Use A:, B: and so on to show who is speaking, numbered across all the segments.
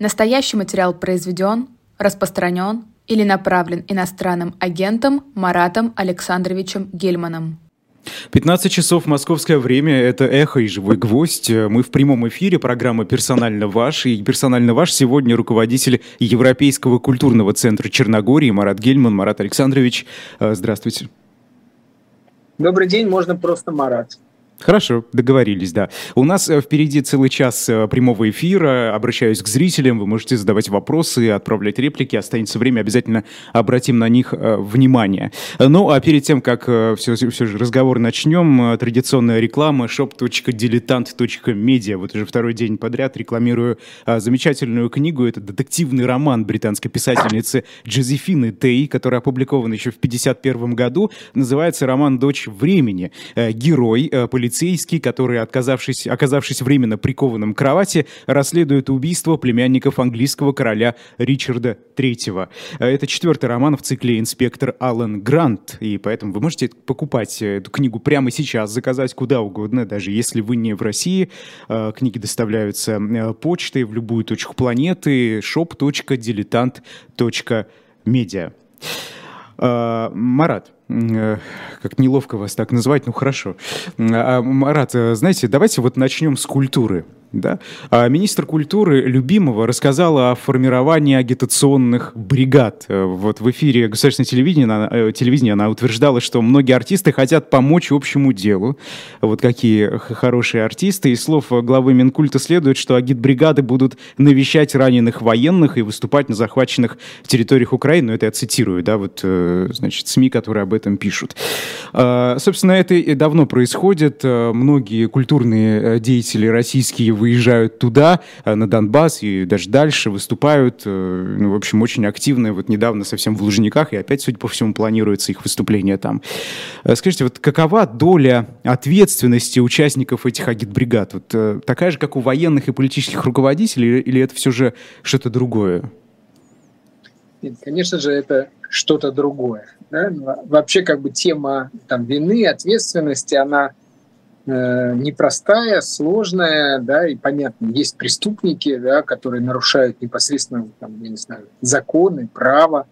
A: Настоящий материал произведен, распространен или направлен иностранным агентом Маратом Александровичем Гельманом.
B: 15 часов московское время, это «Эхо» и «Живой гвоздь». Мы в прямом эфире, программа «Персонально ваш». И «Персонально ваш» сегодня руководитель Европейского культурного центра Черногории Марат Гельман. Марат Александрович, э, здравствуйте.
C: Добрый день, можно просто Марат.
B: Хорошо, договорились, да. У нас э, впереди целый час э, прямого эфира. Обращаюсь к зрителям. Вы можете задавать вопросы, отправлять реплики. Останется время, обязательно обратим на них э, внимание. Ну, а перед тем, как все, все же разговор начнем, традиционная реклама shop.diletant.media. Вот уже второй день подряд рекламирую замечательную книгу. Это детективный роман британской писательницы Джозефины Тей, который опубликован еще в 1951 году. Называется роман «Дочь времени». Герой, полицейский полицейский, который, отказавшись, оказавшись временно прикованным к кровати, расследует убийство племянников английского короля Ричарда III. Это четвертый роман в цикле «Инспектор Аллен Грант», и поэтому вы можете покупать эту книгу прямо сейчас, заказать куда угодно, даже если вы не в России. Э, книги доставляются э, почтой в любую точку планеты shop.diletant.media. Э, Марат, как неловко вас так называть, ну хорошо. А, Марат, э, знаете, давайте вот начнем с культуры. Да? А министр культуры Любимова рассказала о формировании агитационных бригад. Э, вот в эфире государственного телевидения э, телевидения она утверждала, что многие артисты хотят помочь общему делу. Вот какие хорошие артисты. Из слов главы Минкульта следует, что агитбригады будут навещать раненых военных и выступать на захваченных территориях Украины. Ну, это я цитирую, да, вот, э, значит, СМИ, которые об этом пишут. А, собственно, это и давно происходит. Многие культурные деятели российские выезжают туда, э, на Донбасс и даже дальше выступают, э, ну, в общем, очень активно. Вот недавно совсем в Лужниках, и опять, судя по всему, планируется их выступление там. Э, скажите, вот какова доля ответственности участников этих агитбригад? Вот такая же, как у военных и политических руководителей, или это все же что-то другое?
C: Конечно же, это что-то другое. Да? Вообще, как бы тема там, вины, ответственности, она непростая, сложная, да, и понятно, есть преступники, да, которые нарушают непосредственно, там, я не знаю, законы, право,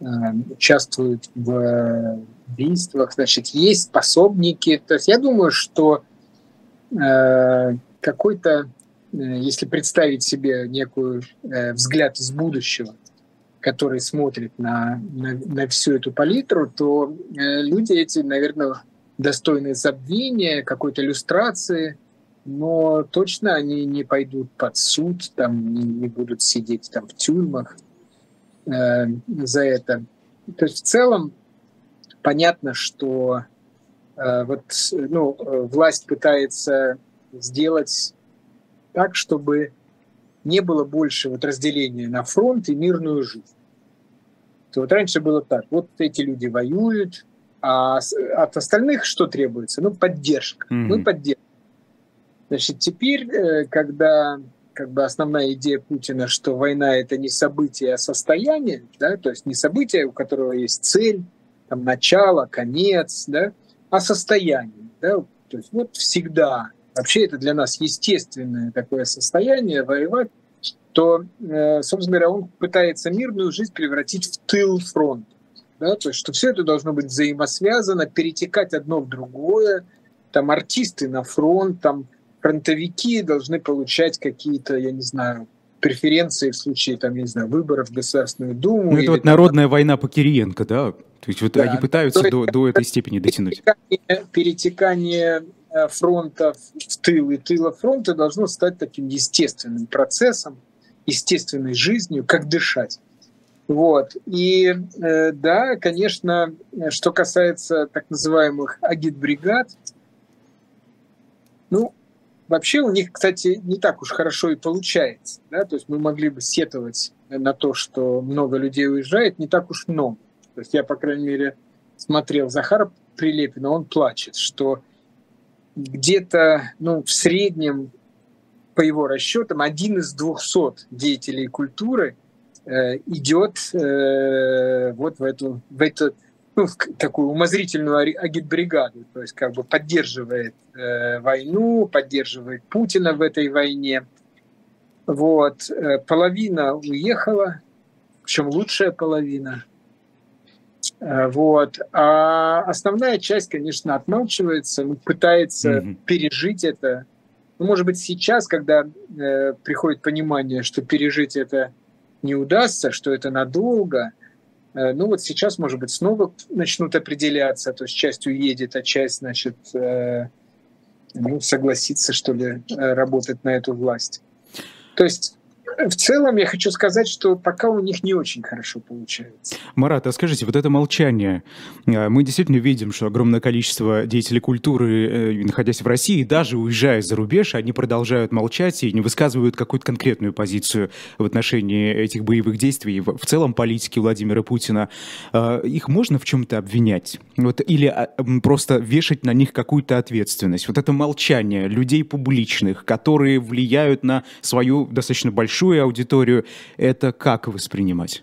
C: э, участвуют в убийствах, значит, есть пособники. То есть я думаю, что э, какой-то, э, если представить себе некую э, взгляд из будущего, который смотрит на, на, на всю эту палитру, то э, люди эти, наверное, достойны забвения, какой-то иллюстрации, но точно они не пойдут под суд, там не, не будут сидеть там в тюрьмах э, за это. То есть в целом понятно, что э, вот ну, власть пытается сделать так, чтобы не было больше вот разделения на фронт и мирную жизнь. То вот раньше было так, вот эти люди воюют, а от остальных что требуется? Ну, поддержка. Mm-hmm. Ну, поддержка. Значит, теперь, э, когда как бы основная идея Путина, что война это не событие, а состояние, да, то есть не событие, у которого есть цель, там, начало, конец, да, а состояние. Да, то есть вот всегда, вообще это для нас естественное такое состояние, воевать, то, э, собственно говоря, он пытается мирную жизнь превратить в тыл фронта да, то есть что все это должно быть взаимосвязано, перетекать одно в другое, там артисты на фронт, там фронтовики должны получать какие-то, я не знаю, преференции в случае, там, я не знаю, выборов в Государственную Думу.
B: Ну, это вот там, народная война по Кириенко, да? То есть вот да. они пытаются то до, до этой степени дотянуть.
C: Перетекание, перетекание э, фронта в тыл и тыла фронта должно стать таким естественным процессом, естественной жизнью, как дышать. Вот. И э, да, конечно, что касается так называемых агитбригад, ну, вообще у них, кстати, не так уж хорошо и получается. Да? То есть мы могли бы сетовать на то, что много людей уезжает, не так уж много. То есть я, по крайней мере, смотрел Захара Прилепина, он плачет, что где-то ну, в среднем, по его расчетам, один из двухсот деятелей культуры – идет э, вот в эту, в эту ну, в такую умозрительную агитбригаду, то есть как бы поддерживает э, войну, поддерживает Путина в этой войне. Вот. Э, половина уехала, причем лучшая половина. Э, вот. А основная часть, конечно, отмалчивается, ну, пытается mm-hmm. пережить это. Ну, может быть, сейчас, когда э, приходит понимание, что пережить это не удастся, что это надолго, э, ну вот сейчас, может быть, снова начнут определяться, то есть часть уедет, а часть, значит, э, ну, согласится, что ли, э, работать на эту власть. То есть в целом я хочу сказать, что пока у них не очень хорошо получается.
B: Марат, а скажите, вот это молчание, а, мы действительно видим, что огромное количество деятелей культуры, э, находясь в России, даже уезжая за рубеж, они продолжают молчать и не высказывают какую-то конкретную позицию в отношении этих боевых действий, в целом политики Владимира Путина. А, их можно в чем-то обвинять? Вот, или а, просто вешать на них какую-то ответственность? Вот это молчание людей публичных, которые влияют на свою достаточно большую большую аудиторию, это как воспринимать?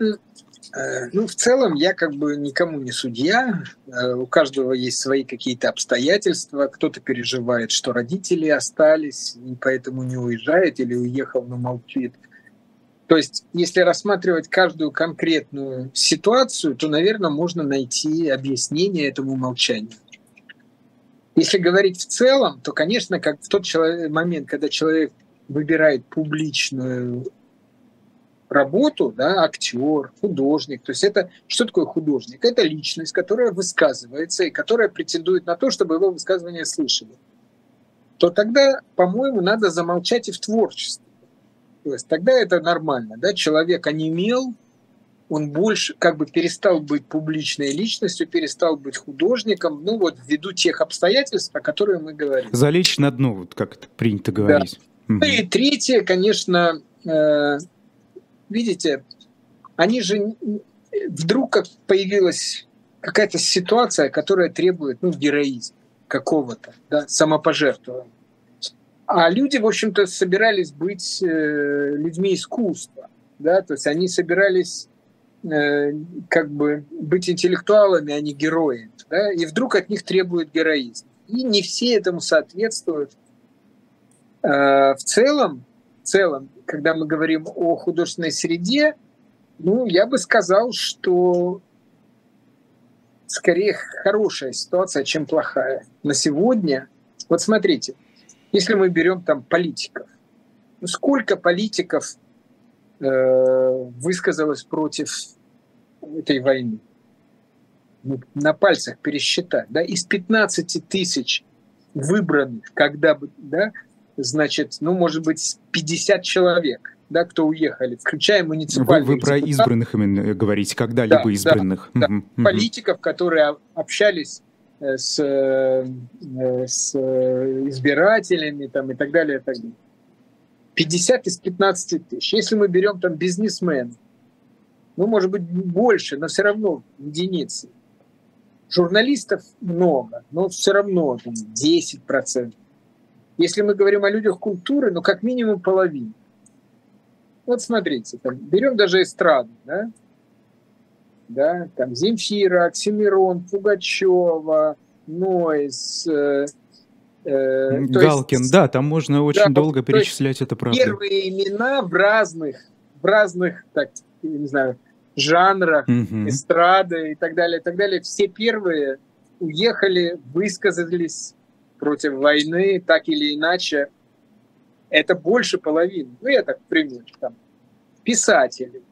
C: Э, ну, в целом, я как бы никому не судья. Э, у каждого есть свои какие-то обстоятельства. Кто-то переживает, что родители остались, и поэтому не уезжает, или уехал, но молчит. То есть, если рассматривать каждую конкретную ситуацию, то, наверное, можно найти объяснение этому молчанию. Если говорить в целом, то, конечно, как в тот момент, когда человек выбирает публичную работу, да, актер, художник. То есть это что такое художник? Это личность, которая высказывается и которая претендует на то, чтобы его высказывания слышали. То тогда, по-моему, надо замолчать и в творчестве. То есть тогда это нормально. Да? Человек онемел, он больше как бы перестал быть публичной личностью, перестал быть художником, ну вот ввиду тех обстоятельств, о которых мы говорим.
B: Залечь на дно, вот как это принято говорить. Да.
C: Ну и третье, конечно, э, видите, они же вдруг как появилась какая-то ситуация, которая требует ну, героизма какого-то, да, самопожертвования. А люди, в общем-то, собирались быть э, людьми искусства, да, то есть они собирались э, как бы быть интеллектуалами, а не героями, да, и вдруг от них требуют героизм. И не все этому соответствуют. Э, в целом, в целом, когда мы говорим о художественной среде, ну, я бы сказал, что скорее хорошая ситуация, чем плохая. На сегодня, вот смотрите, если мы берем там политиков, ну, сколько политиков э, высказалось против этой войны? Ну, на пальцах пересчитать. Да? Из 15 тысяч выбранных, когда бы, да, значит, ну, может быть, 50 человек, да, кто уехали, включая муниципальные
B: Вы, вы про избранных именно говорите, когда-либо да, избранных.
C: Да, угу, да. Политиков, которые общались э, с, э, с избирателями там, и так далее, и так далее. 50 из 15 тысяч. Если мы берем там бизнесмен, ну, может быть, больше, но все равно единицы. Журналистов много, но все равно там, 10%. Если мы говорим о людях культуры, ну, как минимум половина. Вот смотрите, там, берем даже эстраду, да? Да, там Земфира, Оксимирон, Пугачева, Нойс, э,
B: э, Галкин, есть, да, там можно очень да, долго перечислять это правда.
C: Первые имена в разных, в разных, так, не знаю, жанрах, угу. эстрады и так далее, и так далее. Все первые уехали, высказались, против войны, так или иначе, это больше половины. Ну, я так примерно. Там, писатели.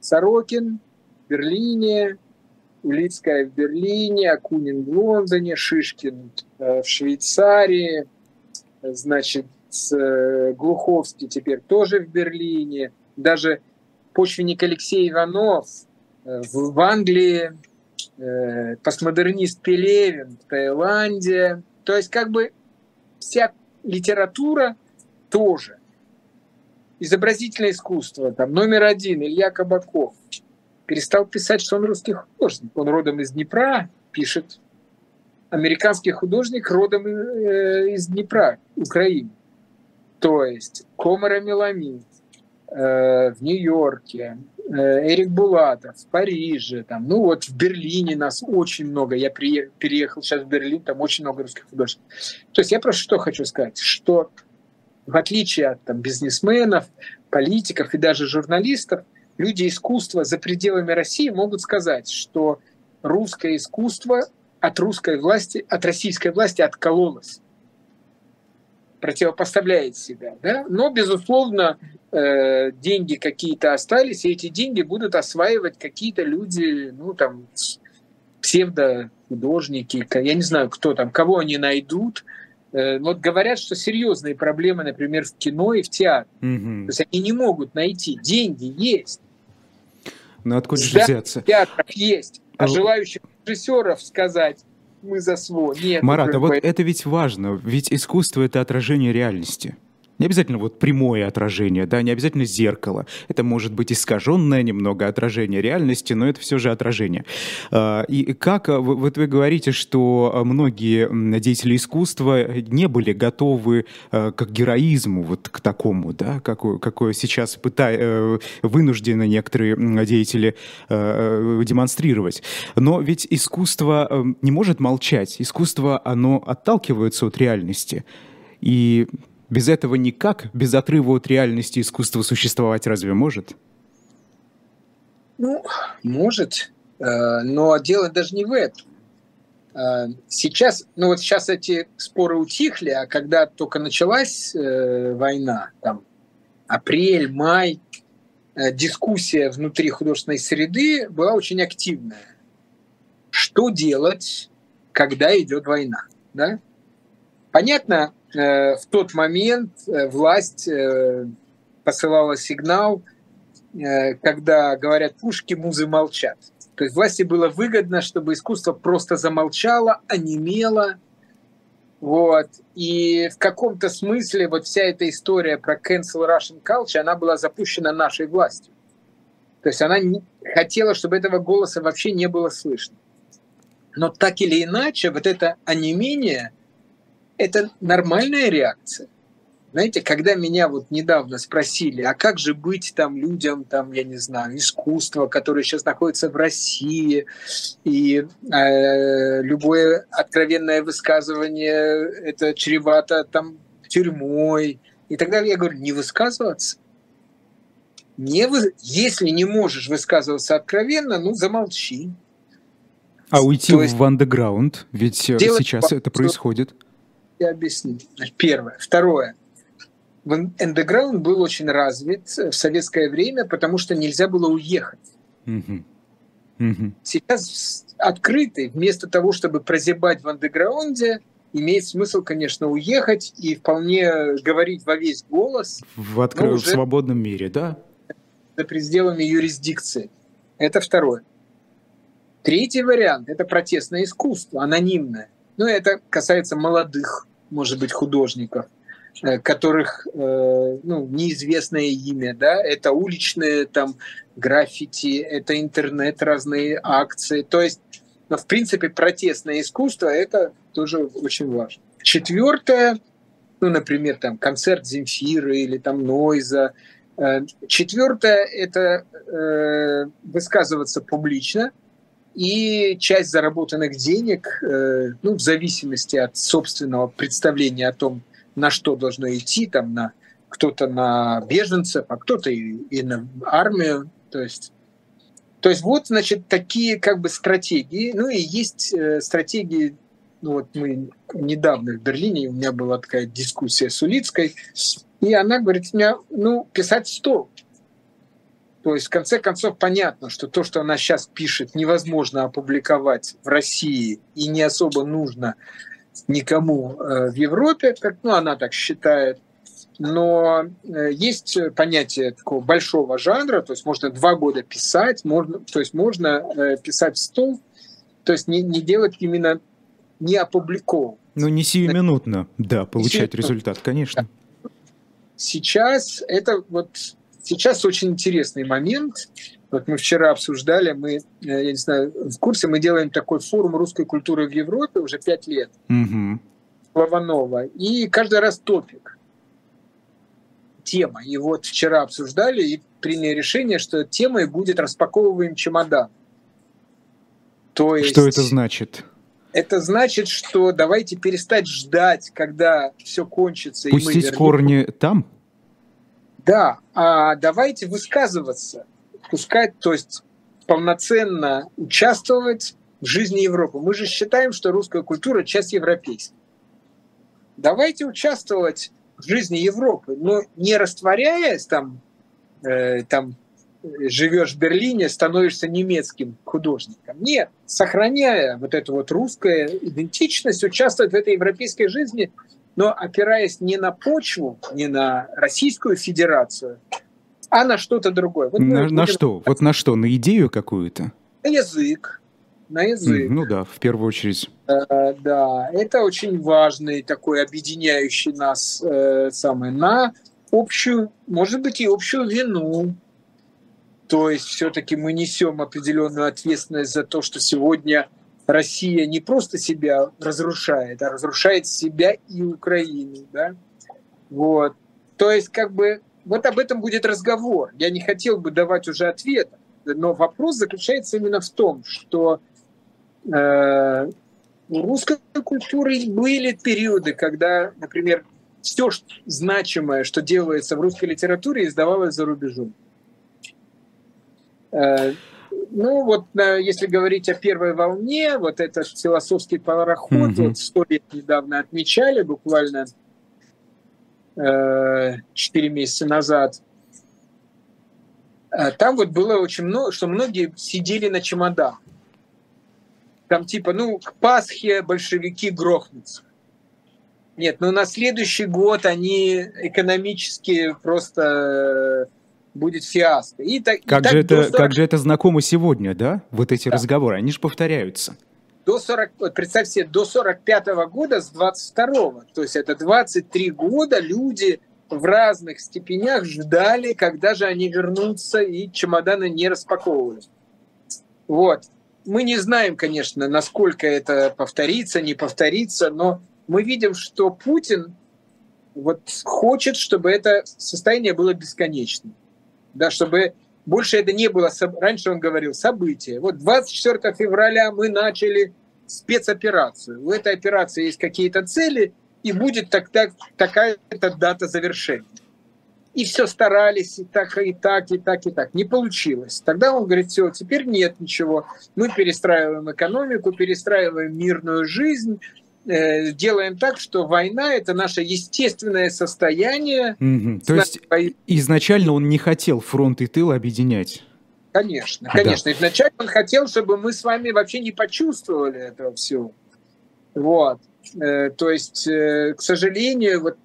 C: Сорокин в Берлине, Улицкая в Берлине, Акунин в Лондоне, Шишкин э, в Швейцарии, значит, э, Глуховский теперь тоже в Берлине, даже почвенник Алексей Иванов э, в Англии, постмодернист Пелевин в Таиланде, то есть как бы вся литература тоже. Изобразительное искусство, там номер один, Илья Кабаков, перестал писать, что он русский художник. Он родом из Днепра, пишет американский художник родом э, из Днепра, Украины. То есть Комара Меламид э, в Нью-Йорке, Эрик Булатов в Париже, там, ну вот в Берлине нас очень много. Я переехал сейчас в Берлин, там очень много русских художников. То есть я просто что хочу сказать, что в отличие от там, бизнесменов, политиков и даже журналистов, люди искусства за пределами России могут сказать, что русское искусство от русской власти, от российской власти откололось противопоставляет себя. Да? Но, безусловно, э, деньги какие-то остались, и эти деньги будут осваивать какие-то люди, ну, там, псевдо-художники, я не знаю, кто там, кого они найдут. Э, вот говорят, что серьезные проблемы, например, в кино и в театре. Угу. То есть они не могут найти. Деньги есть.
B: Но ну, откуда же взяться? В
C: театрах есть. А желающих режиссеров сказать, мы за свой. Нет,
B: Марат, а вот это ведь важно, ведь искусство — это отражение реальности. Не обязательно вот прямое отражение, да, не обязательно зеркало. Это может быть искаженное немного отражение реальности, но это все же отражение. А, и как, а, вот вы говорите, что многие деятели искусства не были готовы а, к героизму, вот к такому, да, какое, какое сейчас пытают, э, вынуждены некоторые деятели э, демонстрировать. Но ведь искусство э, не может молчать. Искусство, оно отталкивается от реальности. И без этого никак, без отрыва от реальности искусство существовать разве может?
C: Ну, может, э, но дело даже не в этом. Э, сейчас, ну вот сейчас эти споры утихли, а когда только началась э, война, там апрель, май, дискуссия внутри художественной среды была очень активная. Что делать, когда идет война? Да? Понятно, в тот момент э, власть э, посылала сигнал, когда говорят пушки, музы молчат. То есть власти было выгодно, чтобы искусство просто замолчало, онемело. Вот. И в каком-то смысле вот вся эта история про cancel Russian culture, она была запущена нашей властью. То есть она не, хотела, чтобы этого голоса вообще не было слышно. Но так или иначе, вот это онемение – это нормальная реакция. Знаете, когда меня вот недавно спросили, а как же быть там людям, там, я не знаю, искусства, которые сейчас находятся в России, и э, любое откровенное высказывание это чревато там тюрьмой и так далее, я говорю, не высказываться. Не вы... Если не можешь высказываться откровенно, ну замолчи.
B: А уйти То есть... в андеграунд, ведь сейчас это происходит
C: я объясню. Первое. Второе. Эндеграунд был очень развит в советское время, потому что нельзя было уехать. Mm-hmm. Mm-hmm. Сейчас открытый, вместо того, чтобы прозябать в андеграунде, имеет смысл, конечно, уехать и вполне говорить во весь голос.
B: В открытом, в свободном мире, да?
C: За пределами юрисдикции. Это второе. Третий вариант – это протестное искусство, анонимное. Но это касается молодых может быть, художников, э, которых э, ну, неизвестное имя, да, это уличные там граффити, это интернет, разные акции. То есть, ну, в принципе, протестное искусство это тоже очень важно. Четвертое, ну, например, там концерт Земфиры или там Нойза. Э, четвертое – это высказываться публично – и часть заработанных денег, э, ну, в зависимости от собственного представления о том, на что должно идти, там, на кто-то на беженцев, а кто-то и, и на армию, то есть то есть вот, значит, такие как бы стратегии. Ну и есть э, стратегии, ну вот мы недавно в Берлине, у меня была такая дискуссия с Улицкой, и она говорит, меня, ну, писать стол. То есть, в конце концов, понятно, что то, что она сейчас пишет, невозможно опубликовать в России и не особо нужно никому э, в Европе, как, ну, она так считает. Но э, есть понятие такого большого жанра, то есть можно два года писать, можно, то есть можно э, писать в стол, то есть не, не делать именно не опубликовывать.
B: Ну, не сиюминутно, да, получать результат, конечно.
C: Сейчас это вот Сейчас очень интересный момент. Вот мы вчера обсуждали, мы, э, я не знаю, в курсе, мы делаем такой форум русской культуры в Европе уже пять лет. Угу. Лаванова. И каждый раз топик. Тема. И вот вчера обсуждали и приняли решение, что темой будет «Распаковываем чемодан».
B: То есть... Что это значит?
C: Это значит, что давайте перестать ждать, когда все кончится.
B: Пустить и мы корни там?
C: Да, а давайте высказываться, пускать, то есть полноценно участвовать в жизни Европы. Мы же считаем, что русская культура – часть европейской. Давайте участвовать в жизни Европы, но не растворяясь там, э, там живешь в Берлине, становишься немецким художником. Нет, сохраняя вот эту вот русскую идентичность, участвовать в этой европейской жизни, но опираясь не на почву, не на Российскую Федерацию, а на что-то другое.
B: Вот на, на что? Вот на что? На идею какую-то?
C: На язык. На язык.
B: Mm, ну да, в первую очередь.
C: Э, да, это очень важный такой объединяющий нас э, самый на общую, может быть, и общую вину. То есть все-таки мы несем определенную ответственность за то, что сегодня Россия не просто себя разрушает, а разрушает себя и Украину. Да? Вот. То есть как бы вот об этом будет разговор. Я не хотел бы давать уже ответ, но вопрос заключается именно в том, что э, у русской культуры были периоды, когда, например, все значимое, что делается в русской литературе, издавалось за рубежом. Э, ну вот, если говорить о первой волне, вот этот философский пароход, mm-hmm. вот сто лет недавно отмечали, буквально э, четыре месяца назад. Э, там вот было очень много, что многие сидели на чемоданах. Там типа, ну, к Пасхе большевики грохнутся. Нет, ну на следующий год они экономически просто будет фиаско.
B: И так, как, и так же это, 40... как же это знакомо сегодня, да? Вот эти да. разговоры, они же повторяются.
C: До 40, вот представь себе, до 45 -го года с 22 то есть это 23 года люди в разных степенях ждали, когда же они вернутся, и чемоданы не распаковывали. Вот. Мы не знаем, конечно, насколько это повторится, не повторится, но мы видим, что Путин вот хочет, чтобы это состояние было бесконечным да, чтобы больше это не было, раньше он говорил, событие. Вот 24 февраля мы начали спецоперацию. У этой операции есть какие-то цели, и будет так, так, такая-то дата завершения. И все старались, и так, и так, и так, и так. Не получилось. Тогда он говорит, все, теперь нет ничего. Мы перестраиваем экономику, перестраиваем мирную жизнь, делаем так, что война это наше естественное состояние.
B: Mm-hmm. То есть вой... изначально он не хотел фронт и тыл объединять.
C: Конечно, конечно. Да. Изначально он хотел, чтобы мы с вами вообще не почувствовали этого всего. Вот. Э, то есть, э, к сожалению, вот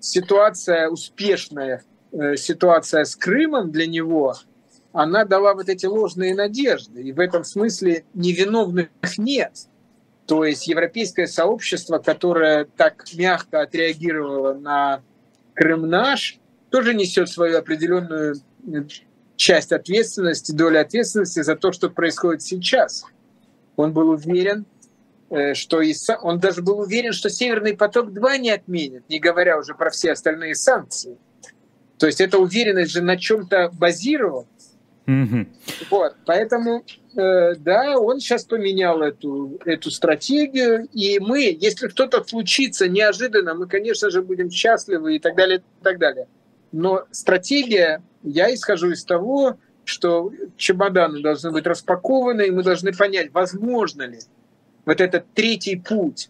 C: ситуация успешная, ситуация с Крымом для него, она дала вот эти ложные надежды. И в этом смысле невиновных нет. То есть европейское сообщество, которое так мягко отреагировало на Крым наш, тоже несет свою определенную часть ответственности, долю ответственности за то, что происходит сейчас. Он был уверен, э, что и он даже был уверен, что Северный поток-2 не отменят, не говоря уже про все остальные санкции. То есть эта уверенность же на чем-то базировалась. Mm-hmm. Вот, поэтому Э, да, он сейчас поменял эту, эту стратегию, и мы, если что-то случится неожиданно, мы, конечно же, будем счастливы и так далее, и так далее. Но стратегия, я исхожу из того, что чемоданы должны быть распакованы, и мы должны понять, возможно ли вот этот третий путь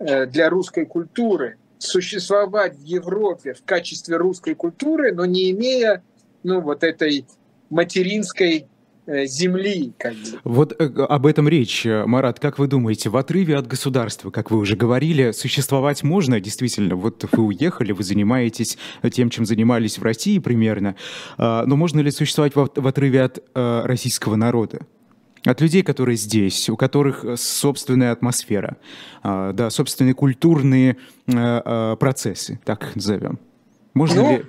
C: э, для русской культуры существовать в Европе в качестве русской культуры, но не имея ну, вот этой материнской Э, земли. Как бы.
B: Вот э, об этом речь, э, Марат. Как вы думаете, в отрыве от государства, как вы уже говорили, существовать можно? Действительно, вот вы уехали, вы занимаетесь тем, чем занимались в России примерно. А, но можно ли существовать в, отрыве от российского народа? От людей, которые здесь, у которых собственная атмосфера, а, да, собственные культурные процессы, так их назовем. Можно ну, ли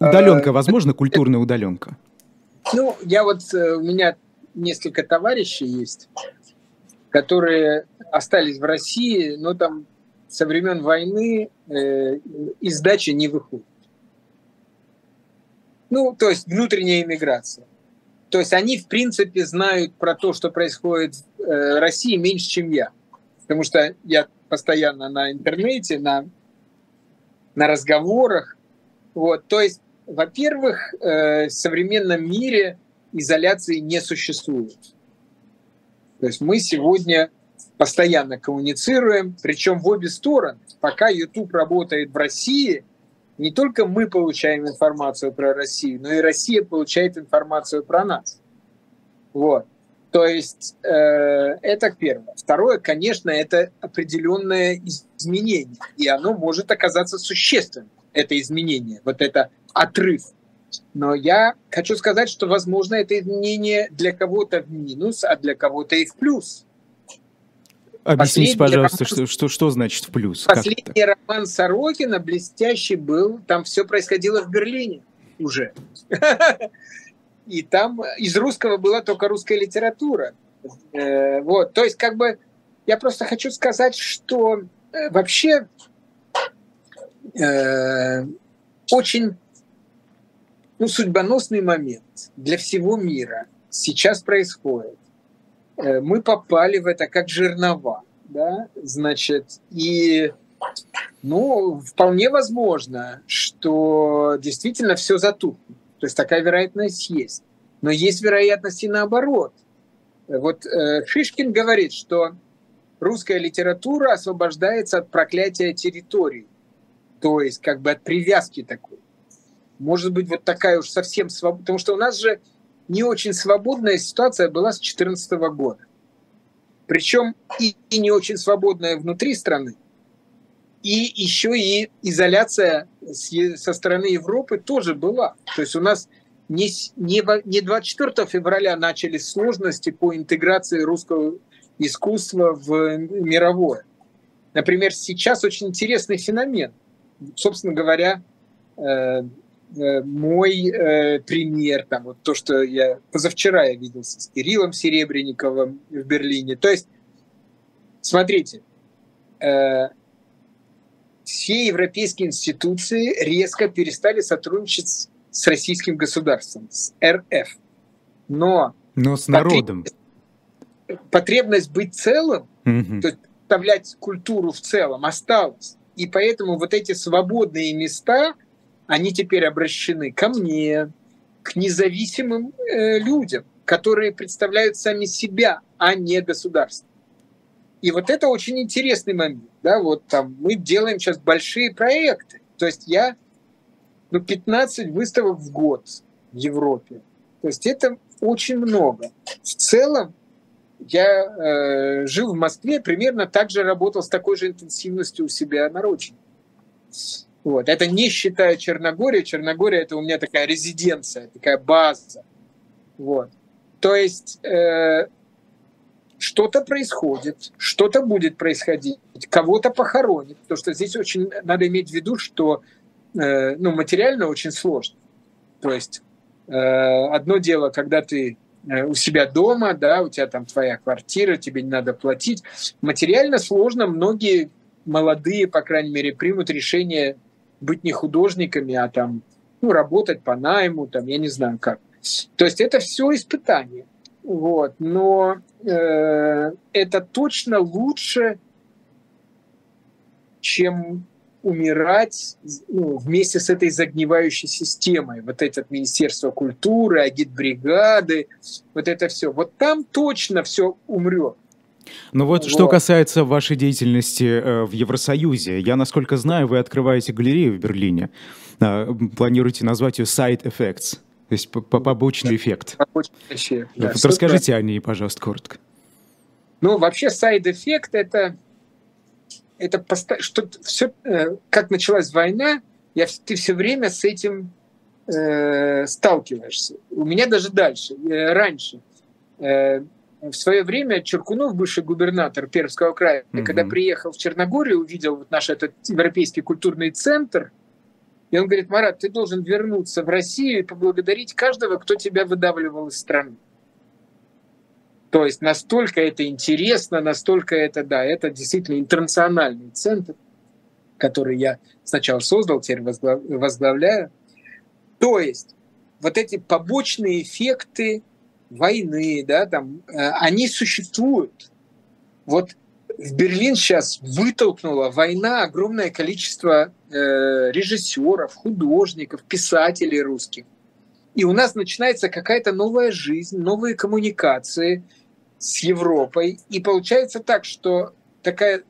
B: удаленка, возможно, культурная удаленка?
C: Ну, я вот, э, у меня несколько товарищей есть, которые остались в России, но там со времен войны э, из дачи не выходят. Ну, то есть внутренняя иммиграция. То есть они, в принципе, знают про то, что происходит э, России меньше, чем я. Потому что я постоянно на интернете, на, на разговорах. Вот. То есть, во-первых, э, в современном мире изоляции не существует. То есть мы сегодня постоянно коммуницируем, причем в обе стороны. Пока YouTube работает в России, не только мы получаем информацию про Россию, но и Россия получает информацию про нас. Вот. То есть э, это первое. Второе, конечно, это определенное изменение, и оно может оказаться существенным, это изменение, вот это отрыв. Но я хочу сказать, что, возможно, это изменение для кого-то в минус, а для кого-то и в плюс.
B: Объясните, пожалуйста, роман... что, что, что значит в плюс?
C: Последний роман Сорокина блестящий был, там все происходило в Берлине уже. И там из русского была только русская литература. Э, вот, то есть как бы я просто хочу сказать, что э, вообще э, очень ну, судьбоносный момент для всего мира сейчас происходит Э, мы попали в это как жернова, да, значит, и, ну, вполне возможно, что действительно все затухнет. То есть такая вероятность есть. Но есть вероятность и наоборот. Вот э, Шишкин говорит, что русская литература освобождается от проклятия территории, то есть как бы от привязки такой. Может быть, вот такая уж совсем свобода, потому что у нас же не очень свободная ситуация была с 2014 года. Причем и, и не очень свободная внутри страны, и еще и изоляция со стороны Европы тоже была. То есть у нас не, не, не 24 февраля начались сложности по интеграции русского искусства в мировое. Например, сейчас очень интересный феномен. Собственно говоря, Э, мой э, пример, там, вот то, что я позавчера я виделся с Кириллом Серебренниковым в Берлине. То есть, смотрите, э, все европейские институции резко перестали сотрудничать с российским государством, с РФ. Но,
B: Но с народом.
C: Потребность, потребность быть целым, угу. то есть представлять культуру в целом, осталась. И поэтому вот эти свободные места – они теперь обращены ко мне, к независимым э, людям, которые представляют сами себя, а не государство. И вот это очень интересный момент. Да, вот там мы делаем сейчас большие проекты. То есть я ну, 15 выставок в год в Европе. То есть это очень много. В целом я э, жил в Москве, примерно так же работал с такой же интенсивностью у себя на родине. Вот. Это не считая Черногорию. Черногория – это у меня такая резиденция, такая база. Вот. То есть э, что-то происходит, что-то будет происходить, кого-то похоронит. Потому что здесь очень надо иметь в виду, что э, ну, материально очень сложно. То есть э, одно дело, когда ты э, у себя дома, да, у тебя там твоя квартира, тебе не надо платить. Материально сложно, многие молодые, по крайней мере, примут решение быть не художниками, а там, ну, работать по найму, там, я не знаю как. То есть это все испытание. Вот. Но э, это точно лучше, чем умирать ну, вместе с этой загнивающей системой. Вот это Министерство культуры, агитбригады, вот это все. Вот там точно все умрет.
B: Ну вот, вот, что касается вашей деятельности э, в Евросоюзе, я, насколько знаю, вы открываете галерею в Берлине. Э, планируете назвать ее Side Effects, то есть побочный эффект. Побочный эффект, да. Вот расскажите о ней, пожалуйста, коротко.
C: Ну, вообще, side effect это, это поста- что все, э, как началась война, я, ты все время с этим э, сталкиваешься. У меня даже дальше, э, раньше. Э, в свое время Черкунов, бывший губернатор Пермского края, mm-hmm. когда приехал в Черногорию, увидел вот наш этот европейский культурный центр, и он говорит, Марат, ты должен вернуться в Россию и поблагодарить каждого, кто тебя выдавливал из страны. То есть настолько это интересно, настолько это, да, это действительно интернациональный центр, который я сначала создал, теперь возглавляю. То есть вот эти побочные эффекты войны, да, там, э, они существуют. Вот в Берлин сейчас вытолкнула война огромное количество э, режиссеров, художников, писателей русских. И у нас начинается какая-то новая жизнь, новые коммуникации с Европой. И получается так, что такая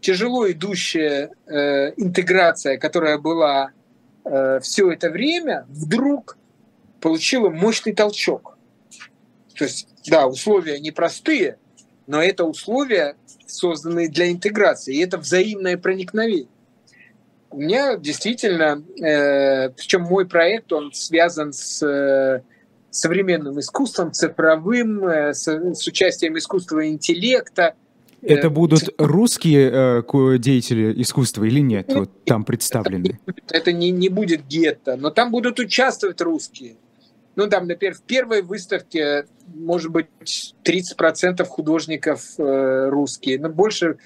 C: тяжело идущая э, интеграция, которая была э, все это время, вдруг получила мощный толчок. То есть, да, условия непростые, но это условия, созданные для интеграции, и это взаимное проникновение. У меня действительно, э, причем мой проект, он связан с э, современным искусством, цифровым, э, с, с участием искусственного интеллекта.
B: Это будут русские э, деятели искусства или нет? Вот там представлены.
C: Это не, не будет гетто, но там будут участвовать русские. Ну, там, например, в первой выставке, может быть, 30% художников э, русские, но больше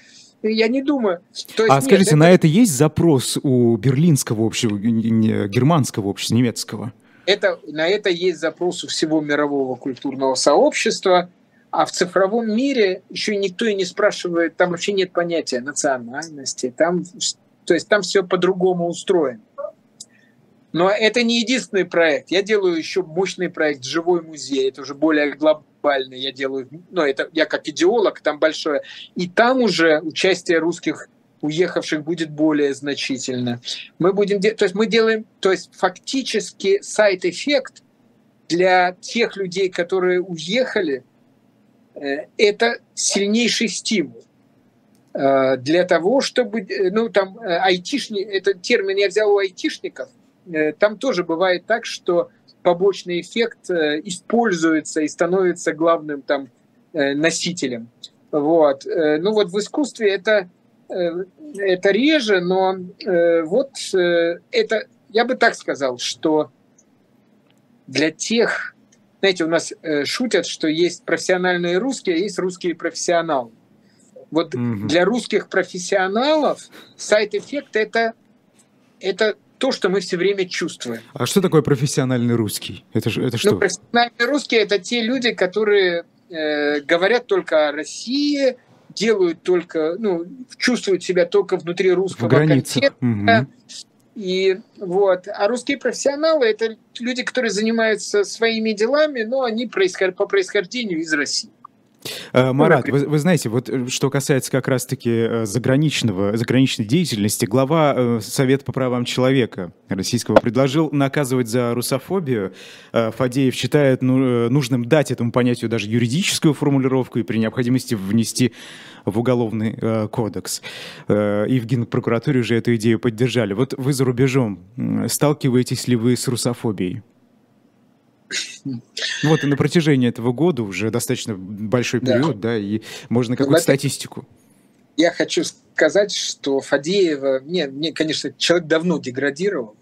C: я не думаю.
B: То есть, а нет, скажите, это... на это есть запрос у берлинского общества, германского общества, немецкого?
C: Это, на это есть запрос у всего мирового культурного сообщества, а в цифровом мире еще никто и не спрашивает, там вообще нет понятия национальности, там, то есть там все по-другому устроено. Но это не единственный проект. Я делаю еще мощный проект «Живой музей». Это уже более глобальный. Я делаю, ну, это я как идеолог, там большое. И там уже участие русских уехавших будет более значительно. Мы будем, то есть мы делаем, то есть фактически сайт-эффект для тех людей, которые уехали, э, это сильнейший стимул э, для того, чтобы, э, ну, там, айтишни, этот термин я взял у айтишников, там тоже бывает так, что побочный эффект э, используется и становится главным там э, носителем. Вот. Ну вот в искусстве это, это реже, но вот это, я бы так сказал, что для тех, знаете, у нас шутят, что есть профессиональные русские, а есть русские профессионалы. Вот mm-hmm. для русских профессионалов сайт-эффект это, это то, что мы все время чувствуем.
B: А что такое профессиональный русский? Это, же, это ну, что?
C: Ну, профессиональный русский – это те люди, которые э, говорят только о России, делают только, ну, чувствуют себя только внутри русского
B: контекста. Угу.
C: И вот. А русские профессионалы – это люди, которые занимаются своими делами, но они происход... по происхождению из России.
B: Э, Марат, вы, вы знаете, вот э, что касается как раз-таки э, заграничного, заграничной деятельности, глава Совета по правам человека российского предложил наказывать за русофобию. Фадеев считает ну, нужным дать этому понятию даже юридическую формулировку и при необходимости внести в уголовный кодекс. И в Генпрокуратуре уже эту идею поддержали. Вот вы за рубежом сталкиваетесь ли вы с русофобией? Вот и на протяжении этого года уже достаточно большой период, да, да и можно ну, какую-то статистику.
C: Я хочу сказать, что Фадеева, мне, мне, конечно, человек давно деградировал.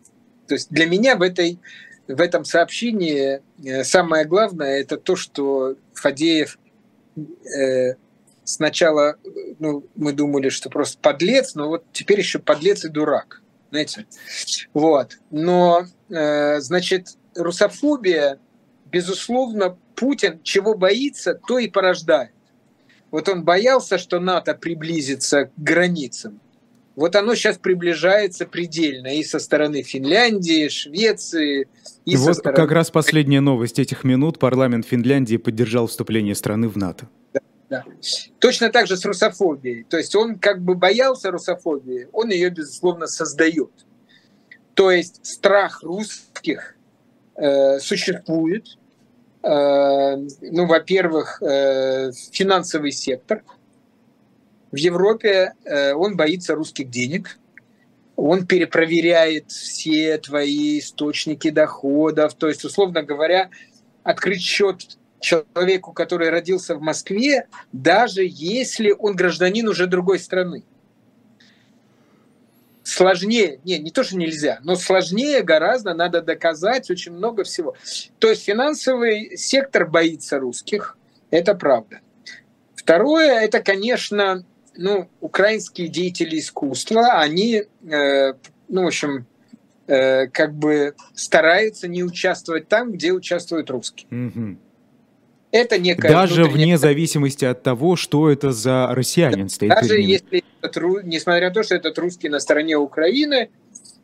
C: То есть для меня в, этой, в этом сообщении э, самое главное это то, что Фадеев э, сначала, ну, мы думали, что просто подлец, но вот теперь еще подлец и дурак, знаете. Вот. Но, э, значит, русофобия, безусловно, Путин чего боится, то и порождает. Вот он боялся, что НАТО приблизится к границам. Вот оно сейчас приближается предельно и со стороны Финляндии, Швеции, и, и
B: вот
C: стороны...
B: как раз последняя новость этих минут. Парламент Финляндии поддержал вступление страны в НАТО.
C: Да, да. Точно так же с русофобией. То есть он как бы боялся русофобии, он ее, безусловно, создает. То есть страх русских Э, существует. Э, ну, во-первых, э, финансовый сектор. В Европе он боится русских денег, он перепроверяет все твои источники доходов. То есть, условно говоря, открыть счет человеку, который родился в Москве, даже если он гражданин уже другой страны сложнее, не, не то, что нельзя, но сложнее гораздо, надо доказать очень много всего. То есть финансовый сектор боится русских, это правда. Второе, это, конечно, ну, украинские деятели искусства, они, э, ну, в общем, э, как бы стараются не участвовать там, где участвуют русские. Mm-hmm. Это некая
B: Даже внутренняя... вне зависимости от того, что это за россиянин стоит
C: Даже если, несмотря на то, что этот русский на стороне Украины,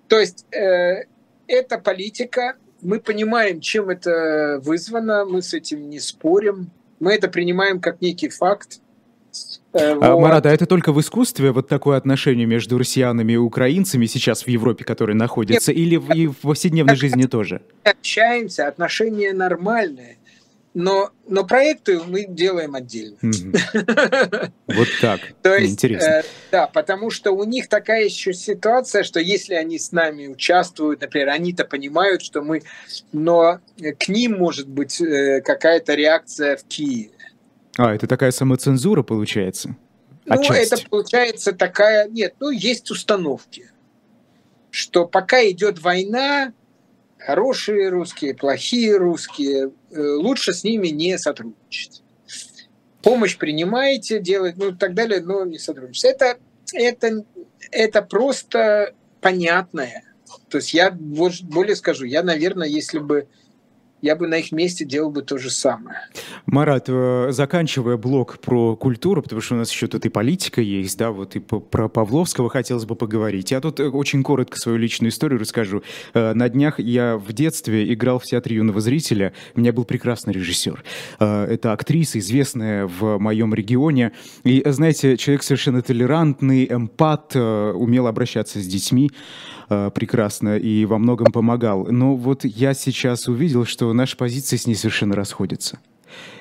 C: то есть э, эта политика, мы понимаем, чем это вызвано, мы с этим не спорим, мы это принимаем как некий факт.
B: Э, а, вот. Марат, а это только в искусстве вот такое отношение между россиянами и украинцами сейчас в Европе, которые находятся, Нет, или в, и в повседневной жизни тоже?
C: Общаемся, отношения нормальные но, но проекты мы делаем отдельно.
B: Вот так.
C: То есть, Интересно. Э, да, потому что у них такая еще ситуация, что если они с нами участвуют, например, они-то понимают, что мы, но к ним может быть э, какая-то реакция в Киеве.
B: А, это такая самоцензура получается?
C: Ну, это получается такая... Нет, ну, есть установки, что пока идет война, хорошие русские, плохие русские, э, лучше с ними не сотрудничать. Помощь принимаете, делать, ну и так далее, но не сотрудничать. Это, это, это просто понятное. То есть я более скажу, я, наверное, если бы я бы на их месте делал бы то же самое.
B: Марат, э, заканчивая блок про культуру, потому что у нас еще тут и политика есть, да, вот и про Павловского хотелось бы поговорить. Я тут э, очень коротко свою личную историю расскажу. Э, на днях я в детстве играл в театре юного зрителя. У меня был прекрасный режиссер. Это актриса, известная в моем регионе. И, знаете, человек совершенно толерантный, эмпат, умел обращаться с детьми. Э, прекрасно и во многом помогал. Но вот я сейчас увидел, что наши позиции с ней совершенно расходятся.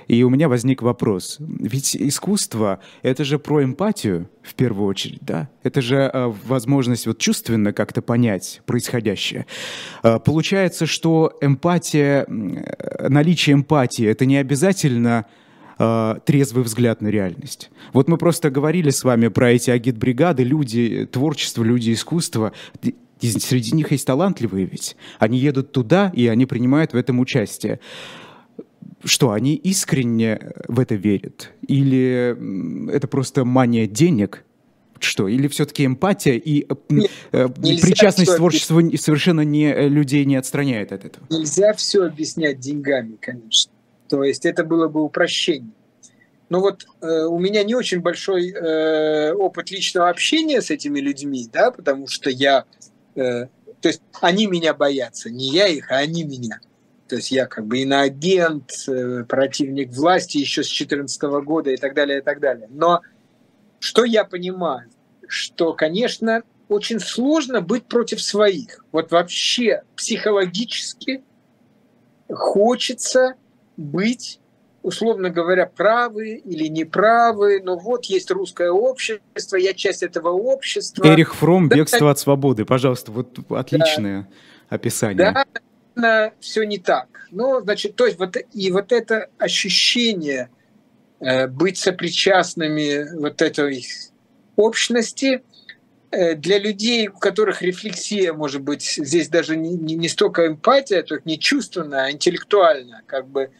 B: И у меня возник вопрос. Ведь искусство — это же про эмпатию, в первую очередь, да? Это же э, возможность вот чувственно как-то понять происходящее. Э, получается, что эмпатия, наличие эмпатии — это не обязательно э, трезвый взгляд на реальность. Вот мы просто говорили с вами про эти агитбригады, люди творчество, люди искусства. И среди них есть талантливые ведь. Они едут туда, и они принимают в этом участие. Что, они искренне в это верят? Или это просто мания денег? Что? Или все-таки эмпатия и Нет, э, причастность к творчеству совершенно не, э, людей не отстраняет от этого?
C: Нельзя все объяснять деньгами, конечно. То есть это было бы упрощение. Но вот э, у меня не очень большой э, опыт личного общения с этими людьми, да, потому что я Э, то есть они меня боятся, не я их, а они меня. То есть я как бы иноагент, э, противник власти еще с 2014 года и так далее, и так далее. Но что я понимаю? Что, конечно, очень сложно быть против своих. Вот вообще психологически хочется быть условно говоря, правы или неправы, но вот есть русское общество, я часть этого общества.
B: Эрих Фром «Бегство да, от свободы», пожалуйста, вот отличное да, описание.
C: Да, все не так. Ну, значит, то есть вот и вот это ощущение э, быть сопричастными вот этой общности э, для людей, у которых рефлексия, может быть, здесь даже не, не, не столько эмпатия, то не чувственная, а интеллектуальная, как бы